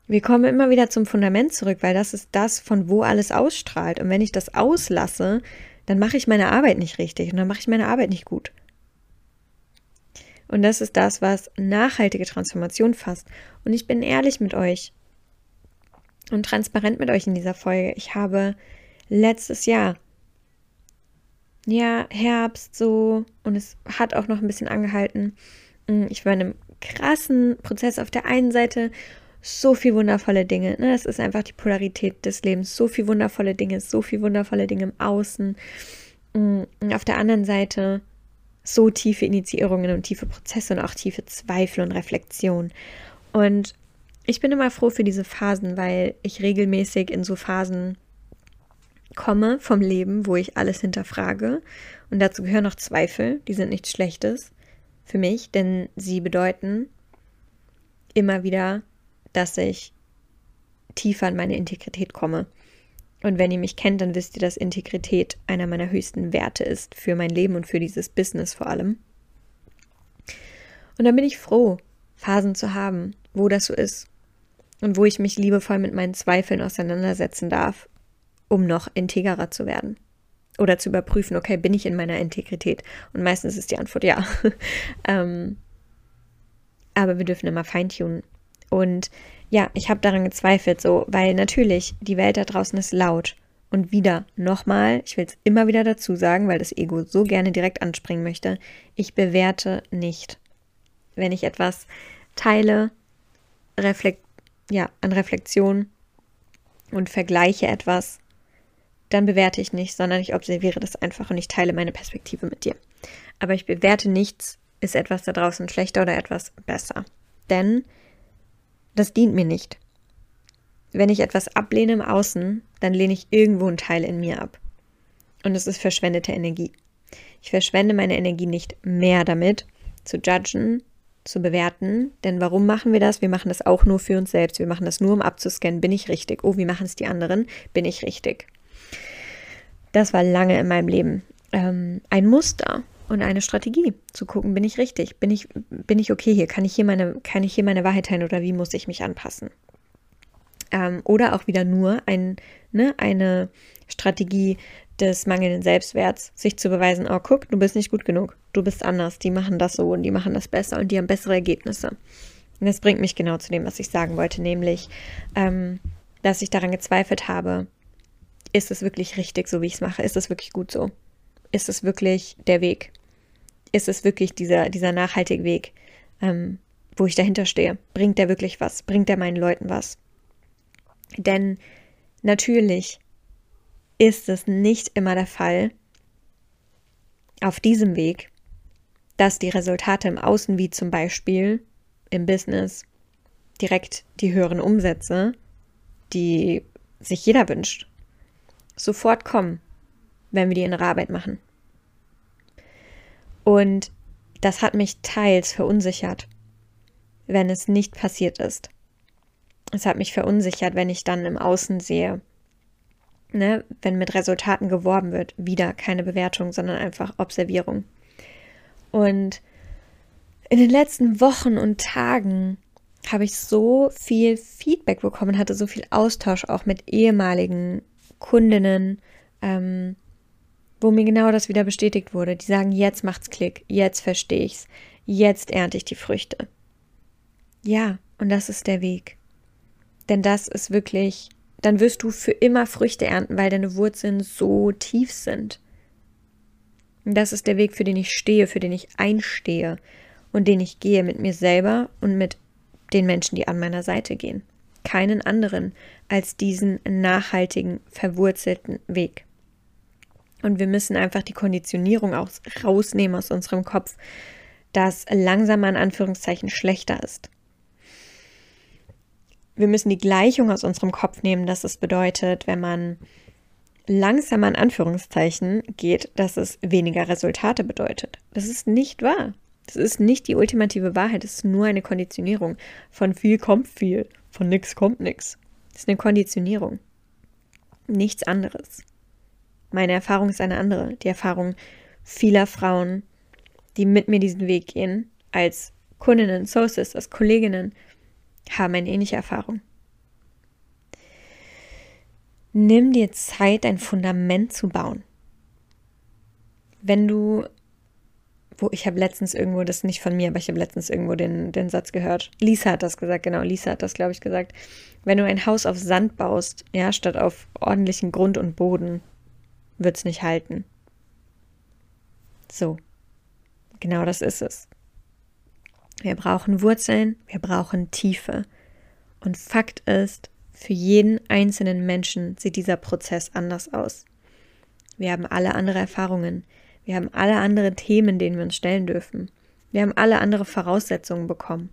Wir kommen immer wieder zum Fundament zurück, weil das ist das, von wo alles ausstrahlt. Und wenn ich das auslasse, dann mache ich meine Arbeit nicht richtig und dann mache ich meine Arbeit nicht gut. Und das ist das, was nachhaltige Transformation fasst. Und ich bin ehrlich mit euch und transparent mit euch in dieser Folge. Ich habe letztes Jahr, ja, Herbst so, und es hat auch noch ein bisschen angehalten. Mm, ich war in einem krassen Prozess auf der einen Seite so viel wundervolle Dinge. Ne? Das ist einfach die Polarität des Lebens. So viel wundervolle Dinge, so viel wundervolle Dinge im Außen. Mm, und auf der anderen Seite so tiefe Initiierungen und tiefe Prozesse und auch tiefe Zweifel und Reflexion. Und ich bin immer froh für diese Phasen, weil ich regelmäßig in so Phasen komme vom Leben, wo ich alles hinterfrage. Und dazu gehören auch Zweifel, die sind nichts Schlechtes für mich, denn sie bedeuten immer wieder, dass ich tiefer an meine Integrität komme. Und wenn ihr mich kennt, dann wisst ihr, dass Integrität einer meiner höchsten Werte ist für mein Leben und für dieses Business vor allem. Und dann bin ich froh, Phasen zu haben, wo das so ist und wo ich mich liebevoll mit meinen Zweifeln auseinandersetzen darf, um noch integrer zu werden. Oder zu überprüfen, okay, bin ich in meiner Integrität? Und meistens ist die Antwort ja. ähm, aber wir dürfen immer feintunen. Und ja, ich habe daran gezweifelt, so, weil natürlich die Welt da draußen ist laut. Und wieder, nochmal, ich will es immer wieder dazu sagen, weil das Ego so gerne direkt anspringen möchte, ich bewerte nicht. Wenn ich etwas teile, reflekt, ja, an Reflexion und vergleiche etwas, dann bewerte ich nicht, sondern ich observiere das einfach und ich teile meine Perspektive mit dir. Aber ich bewerte nichts, ist etwas da draußen schlechter oder etwas besser. Denn das dient mir nicht. Wenn ich etwas ablehne im Außen, dann lehne ich irgendwo einen Teil in mir ab. Und es ist verschwendete Energie. Ich verschwende meine Energie nicht mehr damit, zu judgen, zu bewerten. Denn warum machen wir das? Wir machen das auch nur für uns selbst. Wir machen das nur, um abzuscannen. Bin ich richtig? Oh, wie machen es die anderen? Bin ich richtig? Das war lange in meinem Leben ähm, ein Muster und eine Strategie, zu gucken, bin ich richtig, bin ich, bin ich okay hier, kann ich hier meine, kann ich hier meine Wahrheit teilen oder wie muss ich mich anpassen? Ähm, oder auch wieder nur ein, ne, eine Strategie des mangelnden Selbstwerts, sich zu beweisen, oh, guck, du bist nicht gut genug, du bist anders, die machen das so und die machen das besser und die haben bessere Ergebnisse. Und das bringt mich genau zu dem, was ich sagen wollte, nämlich, ähm, dass ich daran gezweifelt habe, ist es wirklich richtig, so wie ich es mache? Ist es wirklich gut so? ist es wirklich der Weg? Ist es wirklich dieser, dieser nachhaltige Weg, ähm, wo ich dahinter stehe? Bringt der wirklich was? Bringt der meinen Leuten was? Denn natürlich ist es nicht immer der Fall auf diesem Weg, dass die Resultate im Außen, wie zum Beispiel im Business, direkt die höheren Umsätze, die sich jeder wünscht, sofort kommen, wenn wir die innere Arbeit machen. Und das hat mich teils verunsichert, wenn es nicht passiert ist. Es hat mich verunsichert, wenn ich dann im Außen sehe, ne, wenn mit Resultaten geworben wird, wieder keine Bewertung, sondern einfach Observierung. Und in den letzten Wochen und Tagen habe ich so viel Feedback bekommen, hatte so viel Austausch auch mit ehemaligen Kundinnen, ähm, wo mir genau das wieder bestätigt wurde. Die sagen, jetzt macht's Klick, jetzt verstehe ich's, jetzt ernte ich die Früchte. Ja, und das ist der Weg. Denn das ist wirklich, dann wirst du für immer Früchte ernten, weil deine Wurzeln so tief sind. Das ist der Weg, für den ich stehe, für den ich einstehe und den ich gehe mit mir selber und mit den Menschen, die an meiner Seite gehen. Keinen anderen als diesen nachhaltigen, verwurzelten Weg. Und wir müssen einfach die Konditionierung aus, rausnehmen aus unserem Kopf, dass langsamer in Anführungszeichen schlechter ist. Wir müssen die Gleichung aus unserem Kopf nehmen, dass es bedeutet, wenn man langsamer in Anführungszeichen geht, dass es weniger Resultate bedeutet. Das ist nicht wahr. Das ist nicht die ultimative Wahrheit, es ist nur eine Konditionierung. Von viel kommt viel, von nix kommt nix. Das ist eine Konditionierung. Nichts anderes. Meine Erfahrung ist eine andere. Die Erfahrung vieler Frauen, die mit mir diesen Weg gehen, als Kundinnen, Soul als Kolleginnen, haben eine ähnliche Erfahrung. Nimm dir Zeit, ein Fundament zu bauen. Wenn du, wo ich habe letztens irgendwo, das ist nicht von mir, aber ich habe letztens irgendwo den, den Satz gehört. Lisa hat das gesagt, genau, Lisa hat das, glaube ich, gesagt. Wenn du ein Haus auf Sand baust, ja, statt auf ordentlichen Grund und Boden, wird es nicht halten. So, genau das ist es. Wir brauchen Wurzeln, wir brauchen Tiefe. Und Fakt ist, für jeden einzelnen Menschen sieht dieser Prozess anders aus. Wir haben alle andere Erfahrungen. Wir haben alle andere Themen, denen wir uns stellen dürfen. Wir haben alle andere Voraussetzungen bekommen.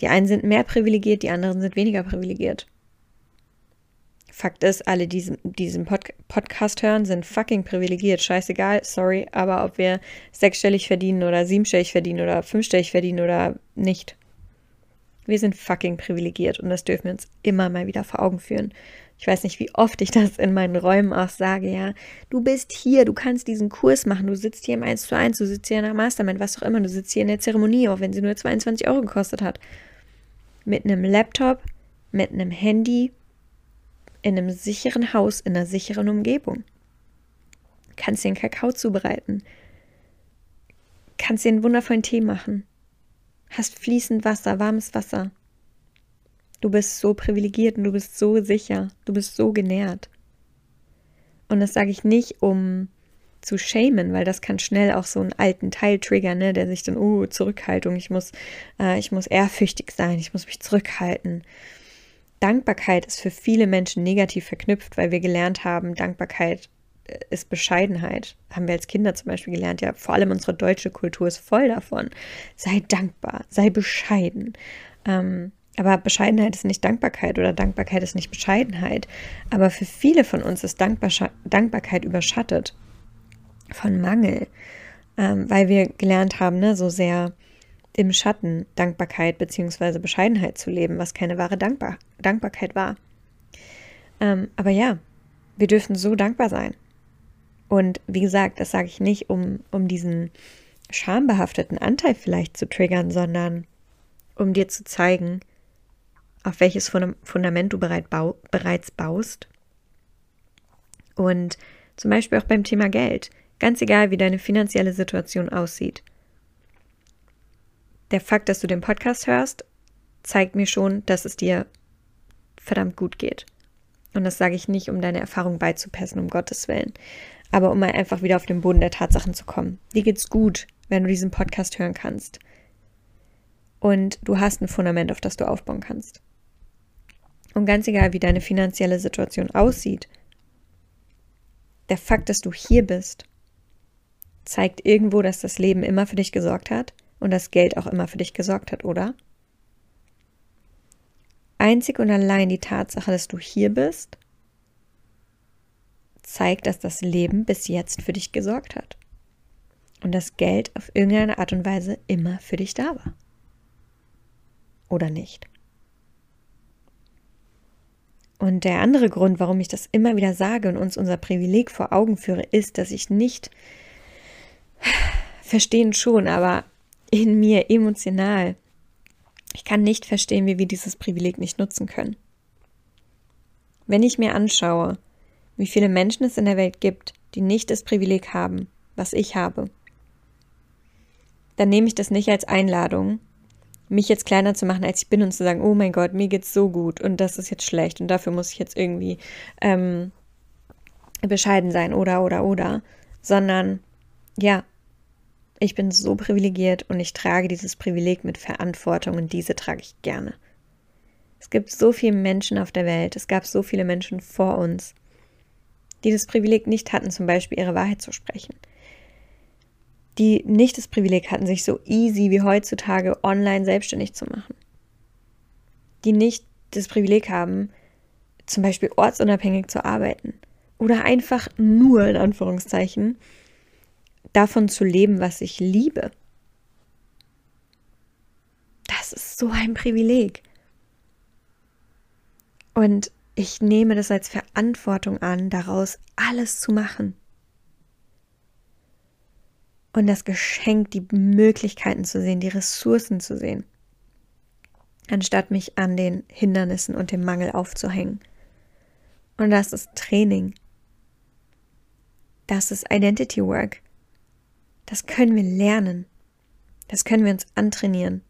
Die einen sind mehr privilegiert, die anderen sind weniger privilegiert. Fakt ist, alle, die diesen, Pod Podcast hören, sind fucking privilegiert. Scheißegal, sorry, aber ob wir sechsstellig verdienen oder siebenstellig verdienen oder fünfstellig verdienen oder nicht. Wir sind fucking privilegiert und das dürfen wir uns immer mal wieder vor Augen führen. Ich weiß nicht, wie oft ich das in meinen Räumen auch sage, ja. Du bist hier, du kannst diesen Kurs machen, du sitzt hier im 1 zu 1, du sitzt hier in der Mastermind, was auch immer, du sitzt hier in der Zeremonie, auch wenn sie nur 22 Euro gekostet hat. Mit einem Laptop, mit einem Handy, in einem sicheren Haus, in einer sicheren Umgebung. Kannst dir einen Kakao zubereiten. Kannst dir einen wundervollen Tee machen. Hast fließend Wasser, warmes Wasser. Du bist so privilegiert und du bist so sicher, du bist so genährt. Und das sage ich nicht, um zu shamen, weil das kann schnell auch so einen alten Teil triggern, ne, der sich dann, oh, Zurückhaltung, ich muss, äh, ich muss ehrfürchtig sein, ich muss mich zurückhalten. Dankbarkeit ist für viele Menschen negativ verknüpft, weil wir gelernt haben, Dankbarkeit ist Bescheidenheit. Haben wir als Kinder zum Beispiel gelernt, ja, vor allem unsere deutsche Kultur ist voll davon. Sei dankbar, sei bescheiden. Ähm, aber Bescheidenheit ist nicht Dankbarkeit oder Dankbarkeit ist nicht Bescheidenheit. Aber für viele von uns ist Dankbar Dankbarkeit überschattet von Mangel, ähm, weil wir gelernt haben, ne, so sehr im Schatten Dankbarkeit bzw. Bescheidenheit zu leben, was keine wahre Dankbar Dankbarkeit war. Ähm, aber ja, wir dürfen so dankbar sein. Und wie gesagt, das sage ich nicht, um, um diesen schambehafteten Anteil vielleicht zu triggern, sondern um dir zu zeigen, auf welches Fundament du bereit bau bereits baust. Und zum Beispiel auch beim Thema Geld. Ganz egal, wie deine finanzielle Situation aussieht. Der Fakt, dass du den Podcast hörst, zeigt mir schon, dass es dir verdammt gut geht. Und das sage ich nicht, um deine Erfahrung beizupassen, um Gottes Willen, aber um mal einfach wieder auf den Boden der Tatsachen zu kommen. Dir geht's gut, wenn du diesen Podcast hören kannst. Und du hast ein Fundament, auf das du aufbauen kannst. Und ganz egal, wie deine finanzielle Situation aussieht, der Fakt, dass du hier bist zeigt irgendwo, dass das Leben immer für dich gesorgt hat und das Geld auch immer für dich gesorgt hat, oder? Einzig und allein die Tatsache, dass du hier bist, zeigt, dass das Leben bis jetzt für dich gesorgt hat. Und das Geld auf irgendeine Art und Weise immer für dich da war. Oder nicht? Und der andere Grund, warum ich das immer wieder sage und uns unser Privileg vor Augen führe, ist, dass ich nicht verstehen schon, aber in mir emotional. Ich kann nicht verstehen, wie wir dieses Privileg nicht nutzen können. Wenn ich mir anschaue, wie viele Menschen es in der Welt gibt, die nicht das Privileg haben, was ich habe, dann nehme ich das nicht als Einladung, mich jetzt kleiner zu machen, als ich bin und zu sagen, oh mein Gott, mir geht's so gut und das ist jetzt schlecht und dafür muss ich jetzt irgendwie ähm, bescheiden sein oder oder oder, sondern ja, ich bin so privilegiert und ich trage dieses Privileg mit Verantwortung und diese trage ich gerne. Es gibt so viele Menschen auf der Welt, es gab so viele Menschen vor uns, die das Privileg nicht hatten, zum Beispiel ihre Wahrheit zu sprechen. Die nicht das Privileg hatten, sich so easy wie heutzutage online selbstständig zu machen. Die nicht das Privileg haben, zum Beispiel ortsunabhängig zu arbeiten. Oder einfach nur in Anführungszeichen davon zu leben, was ich liebe. Das ist so ein Privileg. Und ich nehme das als Verantwortung an, daraus alles zu machen. Und das Geschenk, die Möglichkeiten zu sehen, die Ressourcen zu sehen, anstatt mich an den Hindernissen und dem Mangel aufzuhängen. Und das ist Training. Das ist Identity Work. Das können wir lernen. Das können wir uns antrainieren.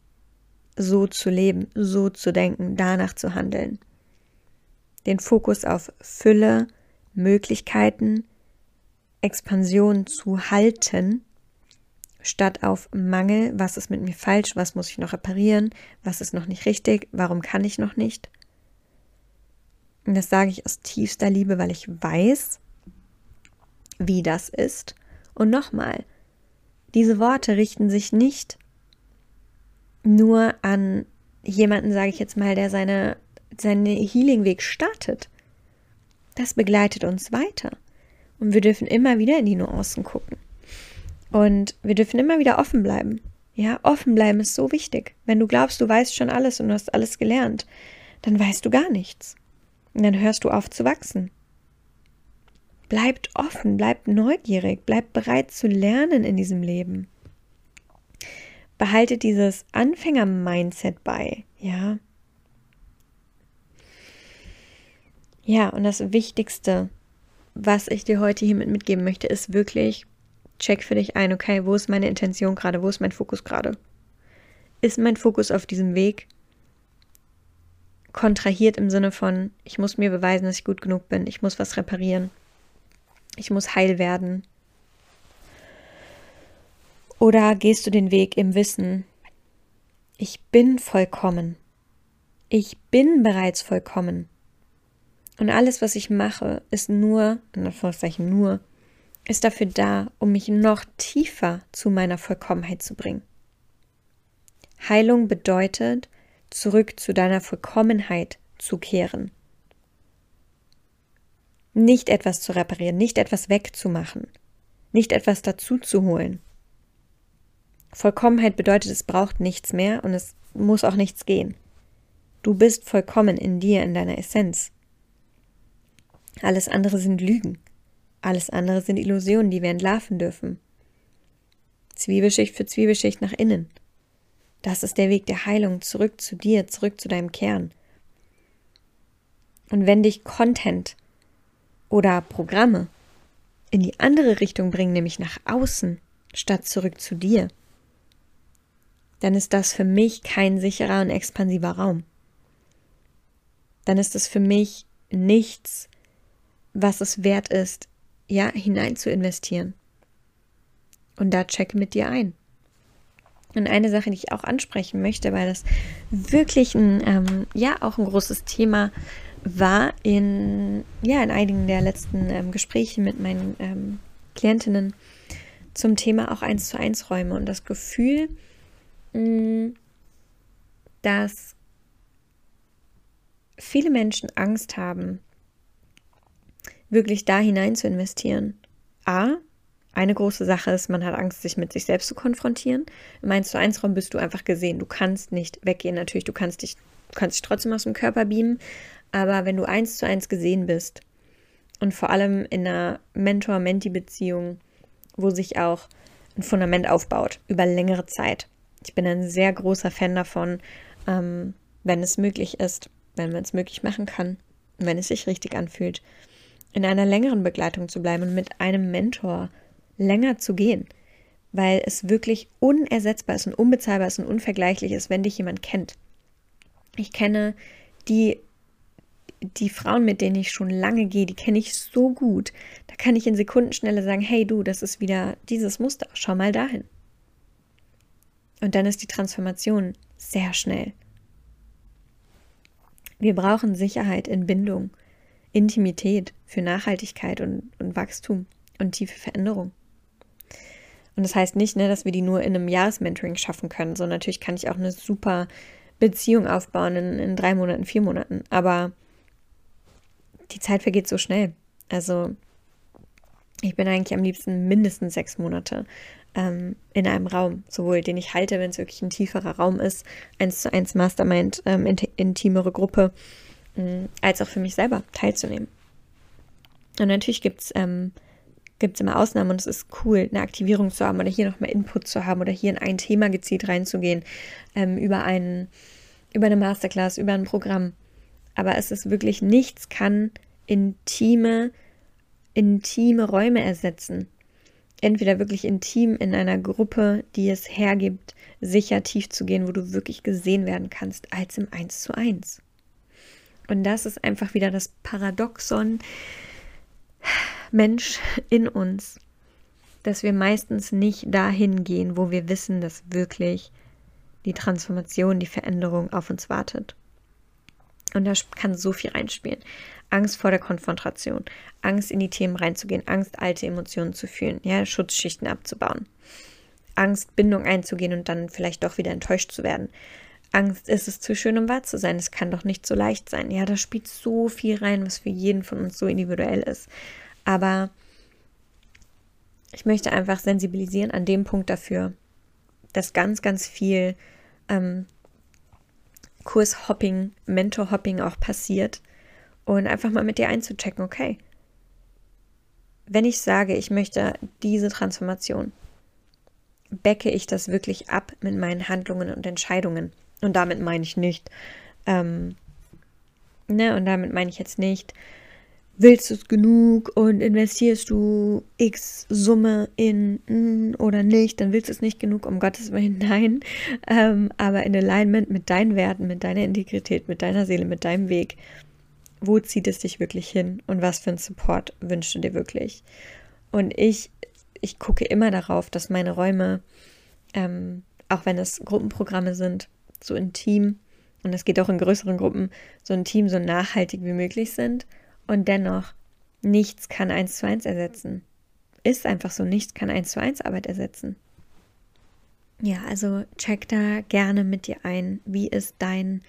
So zu leben, so zu denken, danach zu handeln. Den Fokus auf Fülle, Möglichkeiten, Expansion zu halten, statt auf Mangel, was ist mit mir falsch, was muss ich noch reparieren, was ist noch nicht richtig, warum kann ich noch nicht. Und das sage ich aus tiefster Liebe, weil ich weiß, wie das ist. Und nochmal, diese Worte richten sich nicht nur an jemanden, sage ich jetzt mal, der seine, seinen Healing-Weg startet. Das begleitet uns weiter. Und wir dürfen immer wieder in die Nuancen gucken. Und wir dürfen immer wieder offen bleiben. Ja, offen bleiben ist so wichtig. Wenn du glaubst, du weißt schon alles und du hast alles gelernt, dann weißt du gar nichts. Und dann hörst du auf zu wachsen. Bleibt offen, bleibt neugierig, bleibt bereit zu lernen in diesem Leben. Behaltet dieses Anfänger-Mindset bei, ja. Ja, und das Wichtigste, was ich dir heute hiermit mitgeben möchte, ist wirklich, check für dich ein, okay, wo ist meine Intention gerade, wo ist mein Fokus gerade? ist mein Fokus auf diesem Weg kontrahiert im Sinne von, ich muss mir beweisen, dass ich gut genug bin, ich muss was reparieren, ich muss heil werden. Oder gehst du den Weg im Wissen, ich bin vollkommen, ich bin bereits vollkommen. Und alles, was ich mache, ist nur, in Anführungszeichen nur, ist dafür da, um mich noch tiefer zu meiner Vollkommenheit zu bringen. Heilung bedeutet, zurück zu deiner Vollkommenheit zu kehren. Nicht etwas zu reparieren, nicht etwas wegzumachen, nicht etwas dazu zu holen. Vollkommenheit bedeutet, es braucht nichts mehr und es muss auch nichts gehen. Du bist vollkommen in dir, in deiner Essenz. Alles andere sind Lügen. Alles andere sind Illusionen, die wir entlarven dürfen. Zwiebelschicht für Zwiebelschicht nach innen. Das ist der Weg der Heilung zurück zu dir, zurück zu deinem Kern. Und wenn dich Content oder Programme in die andere Richtung bringen, nämlich nach außen, statt zurück zu dir, dann ist das für mich kein sicherer und expansiver Raum. Dann ist es für mich nichts, was es wert ist, ja, hinein zu investieren. Und da checke mit dir ein. Und eine Sache, die ich auch ansprechen möchte, weil das wirklich ein, ähm, ja, auch ein großes Thema war in, ja, in einigen der letzten ähm, Gespräche mit meinen ähm, Klientinnen zum Thema auch eins zu eins Räume und das Gefühl, mh, mm, dass viele Menschen Angst haben, wirklich da hinein zu investieren. A, eine große Sache ist, man hat Angst, sich mit sich selbst zu konfrontieren. Im 1 zu 1 Raum bist du einfach gesehen. Du kannst nicht weggehen. Natürlich, du kannst dich, kannst dich trotzdem aus dem Körper beamen. Aber wenn du eins zu eins gesehen bist und vor allem in einer Mentor-Menti-Beziehung, wo sich auch ein Fundament aufbaut über längere Zeit. Ich bin ein sehr großer Fan davon, ähm, wenn es möglich ist, wenn man es möglich machen kann, wenn es sich richtig anfühlt, in einer längeren Begleitung zu bleiben und mit einem Mentor länger zu gehen, weil es wirklich unersetzbar ist und unbezahlbar ist und unvergleichlich ist, wenn dich jemand kennt. Ich kenne die die Frauen, mit denen ich schon lange gehe, die kenne ich so gut. Da kann ich in Sekundenschnelle sagen, hey du, das ist wieder dieses Muster, schau mal dahin. Und dann ist die Transformation sehr schnell. Wir brauchen Sicherheit in Bindung, Intimität für Nachhaltigkeit und, und Wachstum und tiefe Veränderung. Und das heißt nicht, ne, dass wir die nur in einem Jahresmentoring schaffen können, sondern natürlich kann ich auch eine super Beziehung aufbauen in, in drei Monaten, vier Monaten. Aber die Zeit vergeht so schnell. Also ich bin eigentlich am liebsten mindestens sechs Monate ähm, in einem Raum, sowohl den ich halte, wenn es wirklich ein tieferer Raum ist, eins zu eins Mastermind, ähm, intimere Gruppe, als auch für mich selber teilzunehmen. Und natürlich gibt es ähm, gibt es immer Ausnahmen und es ist cool, eine Aktivierung zu haben oder hier nochmal Input zu haben oder hier in ein Thema gezielt reinzugehen, ähm, über, einen, über eine Masterclass, über ein Programm. Aber es ist wirklich nichts, kann intime, intime Räume ersetzen. Entweder wirklich intim in einer Gruppe, die es hergibt, sicher tief zu gehen, wo du wirklich gesehen werden kannst, als im Eins zu eins. Und das ist einfach wieder das Paradoxon Mensch in uns, dass wir meistens nicht dahin gehen, wo wir wissen, dass wirklich die Transformation, die Veränderung auf uns wartet. Und da kann so viel reinspielen. Angst vor der Konfrontation, Angst in die Themen reinzugehen, Angst, alte Emotionen zu fühlen, ja, Schutzschichten abzubauen, Angst, Bindung einzugehen und dann vielleicht doch wieder enttäuscht zu werden. Angst, ist es zu schön, um wahr zu sein. Es kann doch nicht so leicht sein. Ja, da spielt so viel rein, was für jeden von uns so individuell ist. Aber ich möchte einfach sensibilisieren an dem Punkt dafür, dass ganz, ganz viel ähm, Kurshopping, Mentorhopping auch passiert und einfach mal mit dir einzuchecken, okay, wenn ich sage, ich möchte diese Transformation, backe ich das wirklich ab mit meinen Handlungen und Entscheidungen. Und damit meine ich nicht, ähm, ne, und damit meine ich jetzt nicht, willst du es genug und investierst du x Summe in mm, oder nicht, dann willst du es nicht genug, um Gottes Willen, nein. Ähm, aber in Alignment mit deinen Werten, mit deiner Integrität, mit deiner Seele, mit deinem Weg, wo zieht es dich wirklich hin und was für einen Support wünschst du dir wirklich? Und ich, ich gucke immer darauf, dass meine Räume, ähm, auch wenn es Gruppenprogramme sind, so intim und es geht auch in größeren Gruppen, so intim, so nachhaltig wie möglich sind und dennoch, nichts kann eins zu eins ersetzen. Ist einfach so, nichts kann eins zu eins Arbeit ersetzen. Ja, also check da gerne mit dir ein, wie ist dein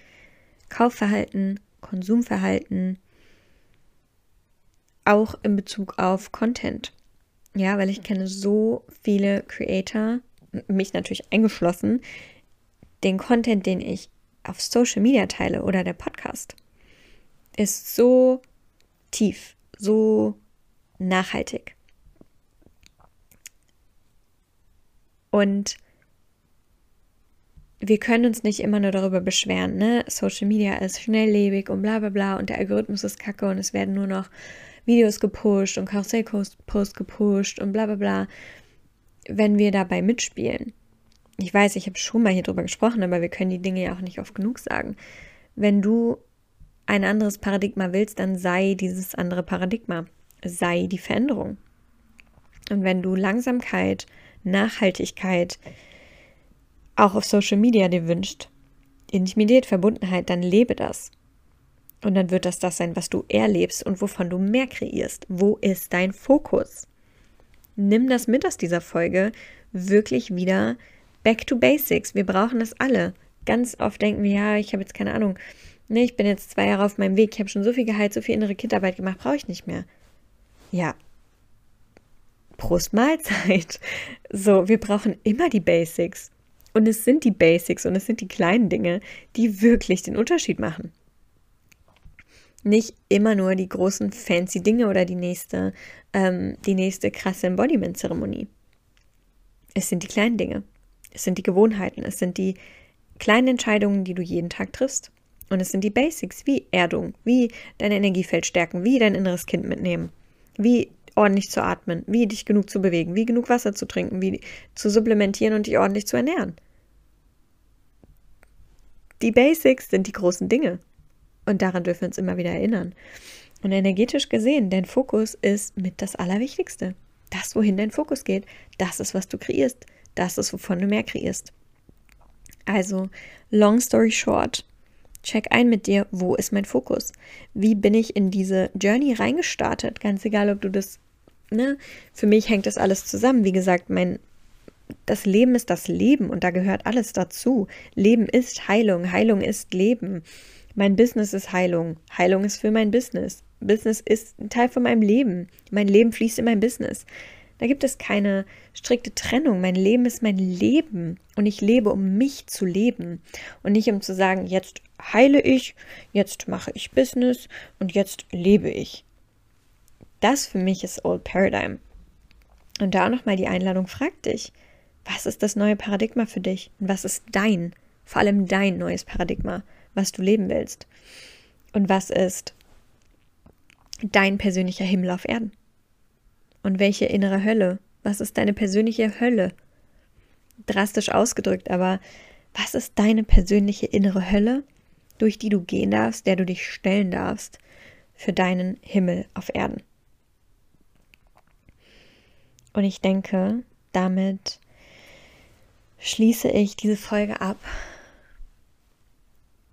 Kaufverhalten, Konsumverhalten, auch in Bezug auf Content. Ja, weil ich kenne so viele Creator, mich natürlich eingeschlossen, den Content, den ich auf Social Media teile oder der Podcast, ist so tief, so nachhaltig. Und wir können uns nicht immer nur darüber beschweren, ne? Social Media ist schnelllebig und bla bla bla und der Algorithmus ist kacke und es werden nur noch Videos gepusht und Karussellposts gepusht und bla bla bla. Wenn wir dabei mitspielen, ich weiß, ich habe schon mal hier drüber gesprochen, aber wir können die Dinge ja auch nicht oft genug sagen. Wenn du ein anderes Paradigma willst, dann sei dieses andere Paradigma, sei die Veränderung. Und wenn du Langsamkeit, Nachhaltigkeit auch auf Social Media dir wünscht, Intimität, Verbundenheit, dann lebe das. Und dann wird das das sein, was du erlebst und wovon du mehr kreierst. Wo ist dein Fokus? Nimm das mit aus dieser Folge wirklich wieder back to basics. Wir brauchen das alle. Ganz oft denken wir, ja, ich habe jetzt keine Ahnung, Ne, ich bin jetzt zwei Jahre auf meinem Weg, ich habe schon so viel Gehalt, so viel innere Kindarbeit gemacht, brauche ich nicht mehr. Ja. Prost Mahlzeit. So, wir brauchen immer die Basics. Und es sind die Basics und es sind die kleinen Dinge, die wirklich den Unterschied machen. Nicht immer nur die großen fancy Dinge oder die nächste, ähm, die nächste krasse Embodiment-Zeremonie. Es sind die kleinen Dinge. Es sind die Gewohnheiten. Es sind die kleinen Entscheidungen, die du jeden Tag triffst. Und es sind die Basics wie Erdung, wie dein Energiefeld stärken, wie dein inneres Kind mitnehmen, wie ordentlich zu atmen, wie dich genug zu bewegen, wie genug Wasser zu trinken, wie zu supplementieren und dich ordentlich zu ernähren. Die Basics sind die großen Dinge. Und daran dürfen wir uns immer wieder erinnern. Und energetisch gesehen, dein Fokus ist mit das Allerwichtigste. Das, wohin dein Fokus geht, das ist, was du kreierst. Das ist, wovon du mehr kreierst. Also, long story short, Check ein mit dir, wo ist mein Fokus? Wie bin ich in diese Journey reingestartet? Ganz egal, ob du das, ne? Für mich hängt das alles zusammen. Wie gesagt, mein, das Leben ist das Leben und da gehört alles dazu. Leben ist Heilung, Heilung ist Leben. Mein Business ist Heilung, Heilung ist für mein Business. Business ist ein Teil von meinem Leben. Mein Leben fließt in mein Business. Da gibt es keine strikte Trennung. Mein Leben ist mein Leben und ich lebe, um mich zu leben und nicht um zu sagen, jetzt heile ich, jetzt mache ich Business und jetzt lebe ich. Das für mich ist Old Paradigm. Und da nochmal die Einladung, frag dich, was ist das neue Paradigma für dich und was ist dein, vor allem dein neues Paradigma, was du leben willst? Und was ist dein persönlicher Himmel auf Erden? Und welche innere Hölle? Was ist deine persönliche Hölle? Drastisch ausgedrückt, aber was ist deine persönliche innere Hölle, durch die du gehen darfst, der du dich stellen darfst für deinen Himmel auf Erden? Und ich denke, damit schließe ich diese Folge ab.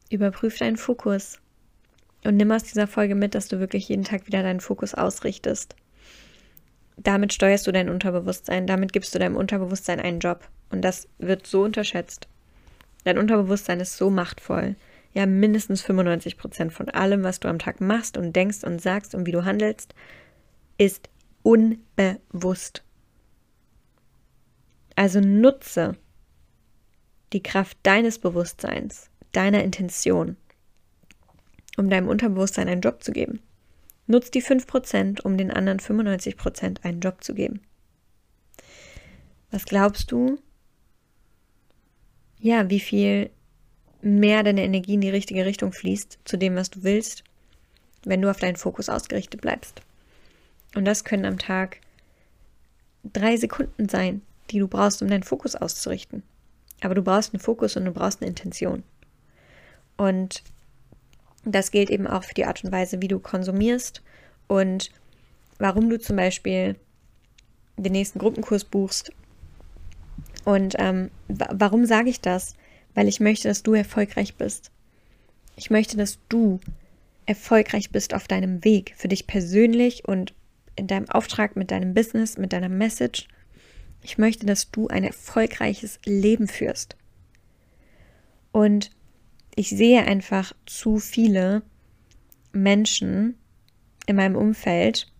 Überprüf deinen Fokus und nimm aus dieser Folge mit, dass du wirklich jeden Tag wieder deinen Fokus ausrichtest damit steuerst du dein Unterbewusstsein, damit gibst du deinem Unterbewusstsein einen Job. Und das wird so unterschätzt. Dein Unterbewusstsein ist so machtvoll. Ja, mindestens 95 Prozent von allem, was du am Tag machst und denkst und sagst und wie du handelst, ist unbewusst. Also nutze die Kraft deines Bewusstseins, deiner Intention, um deinem Unterbewusstsein einen Job zu geben. Nutz die 5%, um den anderen 95% einen Job zu geben. Was glaubst du? Ja, wie viel mehr deine Energie in die richtige Richtung fließt zu dem, was du willst? wenn du auf deinen Fokus ausgerichtet bleibst. Und das können am Tag drei Sekunden sein, die du brauchst, um deinen Fokus auszurichten. Aber du brauchst einen Fokus und du brauchst eine Intention. Und das gilt eben auch für die Art und Weise, wie du konsumierst und warum du zum Beispiel den nächsten Gruppenkurs buchst. Und ähm, warum sage ich das? Weil ich möchte, dass du erfolgreich bist. Ich möchte, dass du erfolgreich bist auf deinem Weg, für dich persönlich und in deinem Auftrag, mit deinem Business, mit deiner Message. Ich möchte, dass du ein erfolgreiches Leben führst. Und ich sehe einfach zu viele Menschen in meinem Umfeld,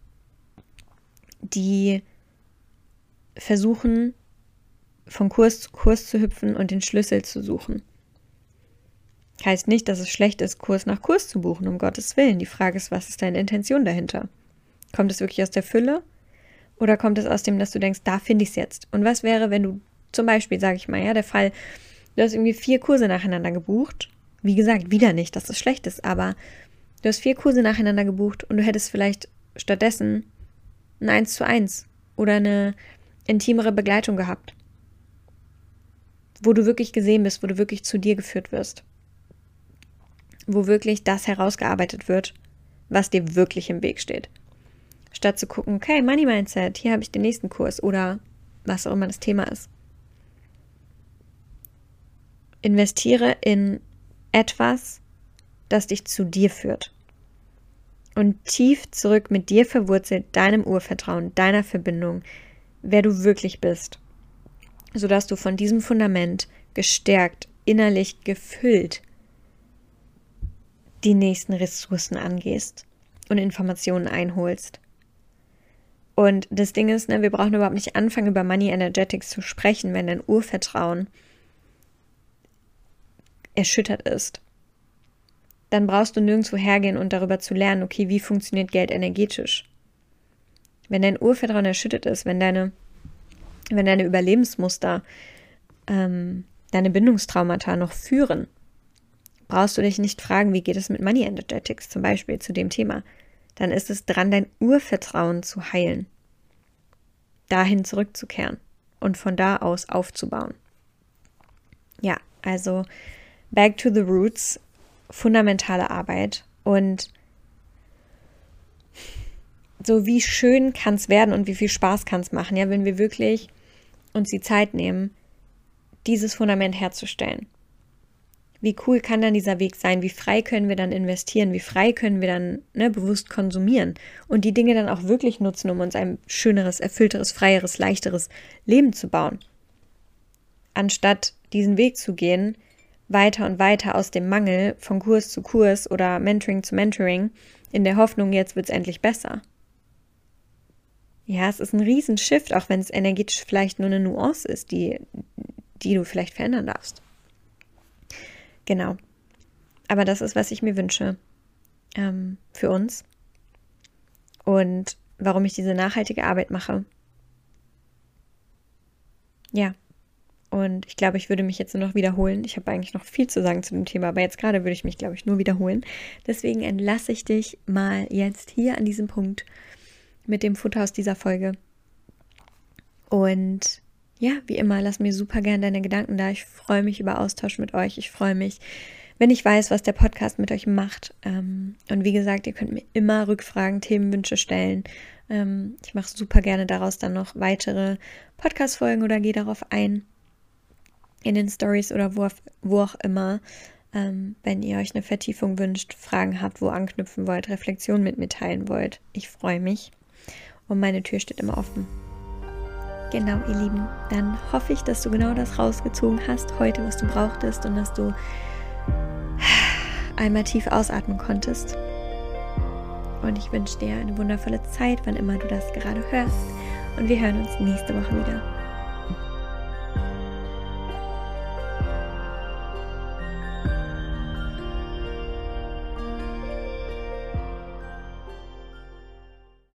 die versuchen, von Kurs zu Kurs zu hüpfen und den Schlüssel zu suchen. Heißt nicht, dass es schlecht ist, Kurs nach Kurs zu buchen, um Gottes Willen. Die Frage ist, was ist deine Intention dahinter? Kommt es wirklich aus der Fülle? Oder kommt es aus dem, dass du denkst, da finde ich es jetzt? Und was wäre, wenn du zum Beispiel, sage ich mal, ja, der Fall, du hast irgendwie vier Kurse nacheinander gebucht. Wie gesagt, wieder nicht, dass das schlecht ist, aber du hast vier Kurse nacheinander gebucht und du hättest vielleicht stattdessen ein 1 zu 1 oder eine intimere Begleitung gehabt. Wo du wirklich gesehen bist, wo du wirklich zu dir geführt wirst. Wo wirklich das herausgearbeitet wird, was dir wirklich im Weg steht. Statt zu gucken, okay, Money Mindset, hier habe ich den nächsten Kurs oder was auch immer das Thema ist. Investiere in etwas, das dich zu dir führt. Und tief zurück mit dir verwurzelt, deinem Urvertrauen, deiner Verbindung, wer du wirklich bist, sodass du von diesem Fundament gestärkt, innerlich gefüllt die nächsten Ressourcen angehst und Informationen einholst. Und das Ding ist, ne, wir brauchen überhaupt nicht anfangen, über Money Energetics zu sprechen, wenn dein Urvertrauen erschüttert ist. Dann brauchst du nirgendwo hergehen und darüber zu lernen, okay, wie funktioniert Geld energetisch. Wenn dein Urvertrauen erschüttert ist, wenn deine, wenn deine Überlebensmuster, ähm, deine Bindungstraumata noch führen, brauchst du dich nicht fragen, wie geht es mit Money Energetics zum Beispiel zu dem Thema dann ist es dran, dein Urvertrauen zu heilen, dahin zurückzukehren und von da aus aufzubauen. Ja, also back to the roots, fundamentale Arbeit und so wie schön kann es werden und wie viel Spaß kann es machen, ja, wenn wir wirklich uns die Zeit nehmen, dieses Fundament herzustellen wie cool kann dann dieser Weg sein? Wie frei können wir dann investieren? Wie frei können wir dann ne, bewusst konsumieren und die Dinge dann auch wirklich nutzen, um uns ein schöneres, erfüllteres, freieres, leichteres Leben zu bauen? Anstatt diesen Weg zu gehen, weiter und weiter aus dem Mangel von Kurs zu Kurs oder Mentoring zu Mentoring, in der Hoffnung, jetzt wird es endlich besser. Ja, es ist ein Riesenshift, auch wenn es energetisch vielleicht nur eine Nuance ist, die, die du vielleicht verändern darfst. Genau. Aber das ist, was ich mir wünsche ähm, für uns. Und warum ich diese nachhaltige Arbeit mache. Ja. Und ich glaube, ich würde mich jetzt nur noch wiederholen. Ich habe eigentlich noch viel zu sagen zu dem Thema, aber jetzt gerade würde ich mich, glaube ich, nur wiederholen. Deswegen entlasse ich dich mal jetzt hier an diesem Punkt mit dem Futter aus dieser Folge. Und ja, wie immer, lass mir super gern deine Gedanken da. Ich freue mich über Austausch mit euch. Ich freue mich, wenn ich weiß, was der Podcast mit euch macht. Ähm, und wie gesagt, ihr könnt mir immer Rückfragen, Themenwünsche stellen. Ähm, ich mache super gerne daraus dann noch weitere Podcast-Folgen oder gehe darauf ein in den Stories oder wo, wo auch immer. Ähm, wenn ihr euch eine Vertiefung wünscht, Fragen habt, wo anknüpfen wollt, Reflexionen mit mir teilen wollt. Ich freue mich. Und meine Tür steht immer offen. Genau, ihr Lieben, dann hoffe ich, dass du genau das rausgezogen hast heute, was du brauchtest und dass du einmal tief ausatmen konntest. Und ich wünsche dir eine wundervolle Zeit, wann immer du das gerade hörst. Und wir hören uns nächste Woche wieder.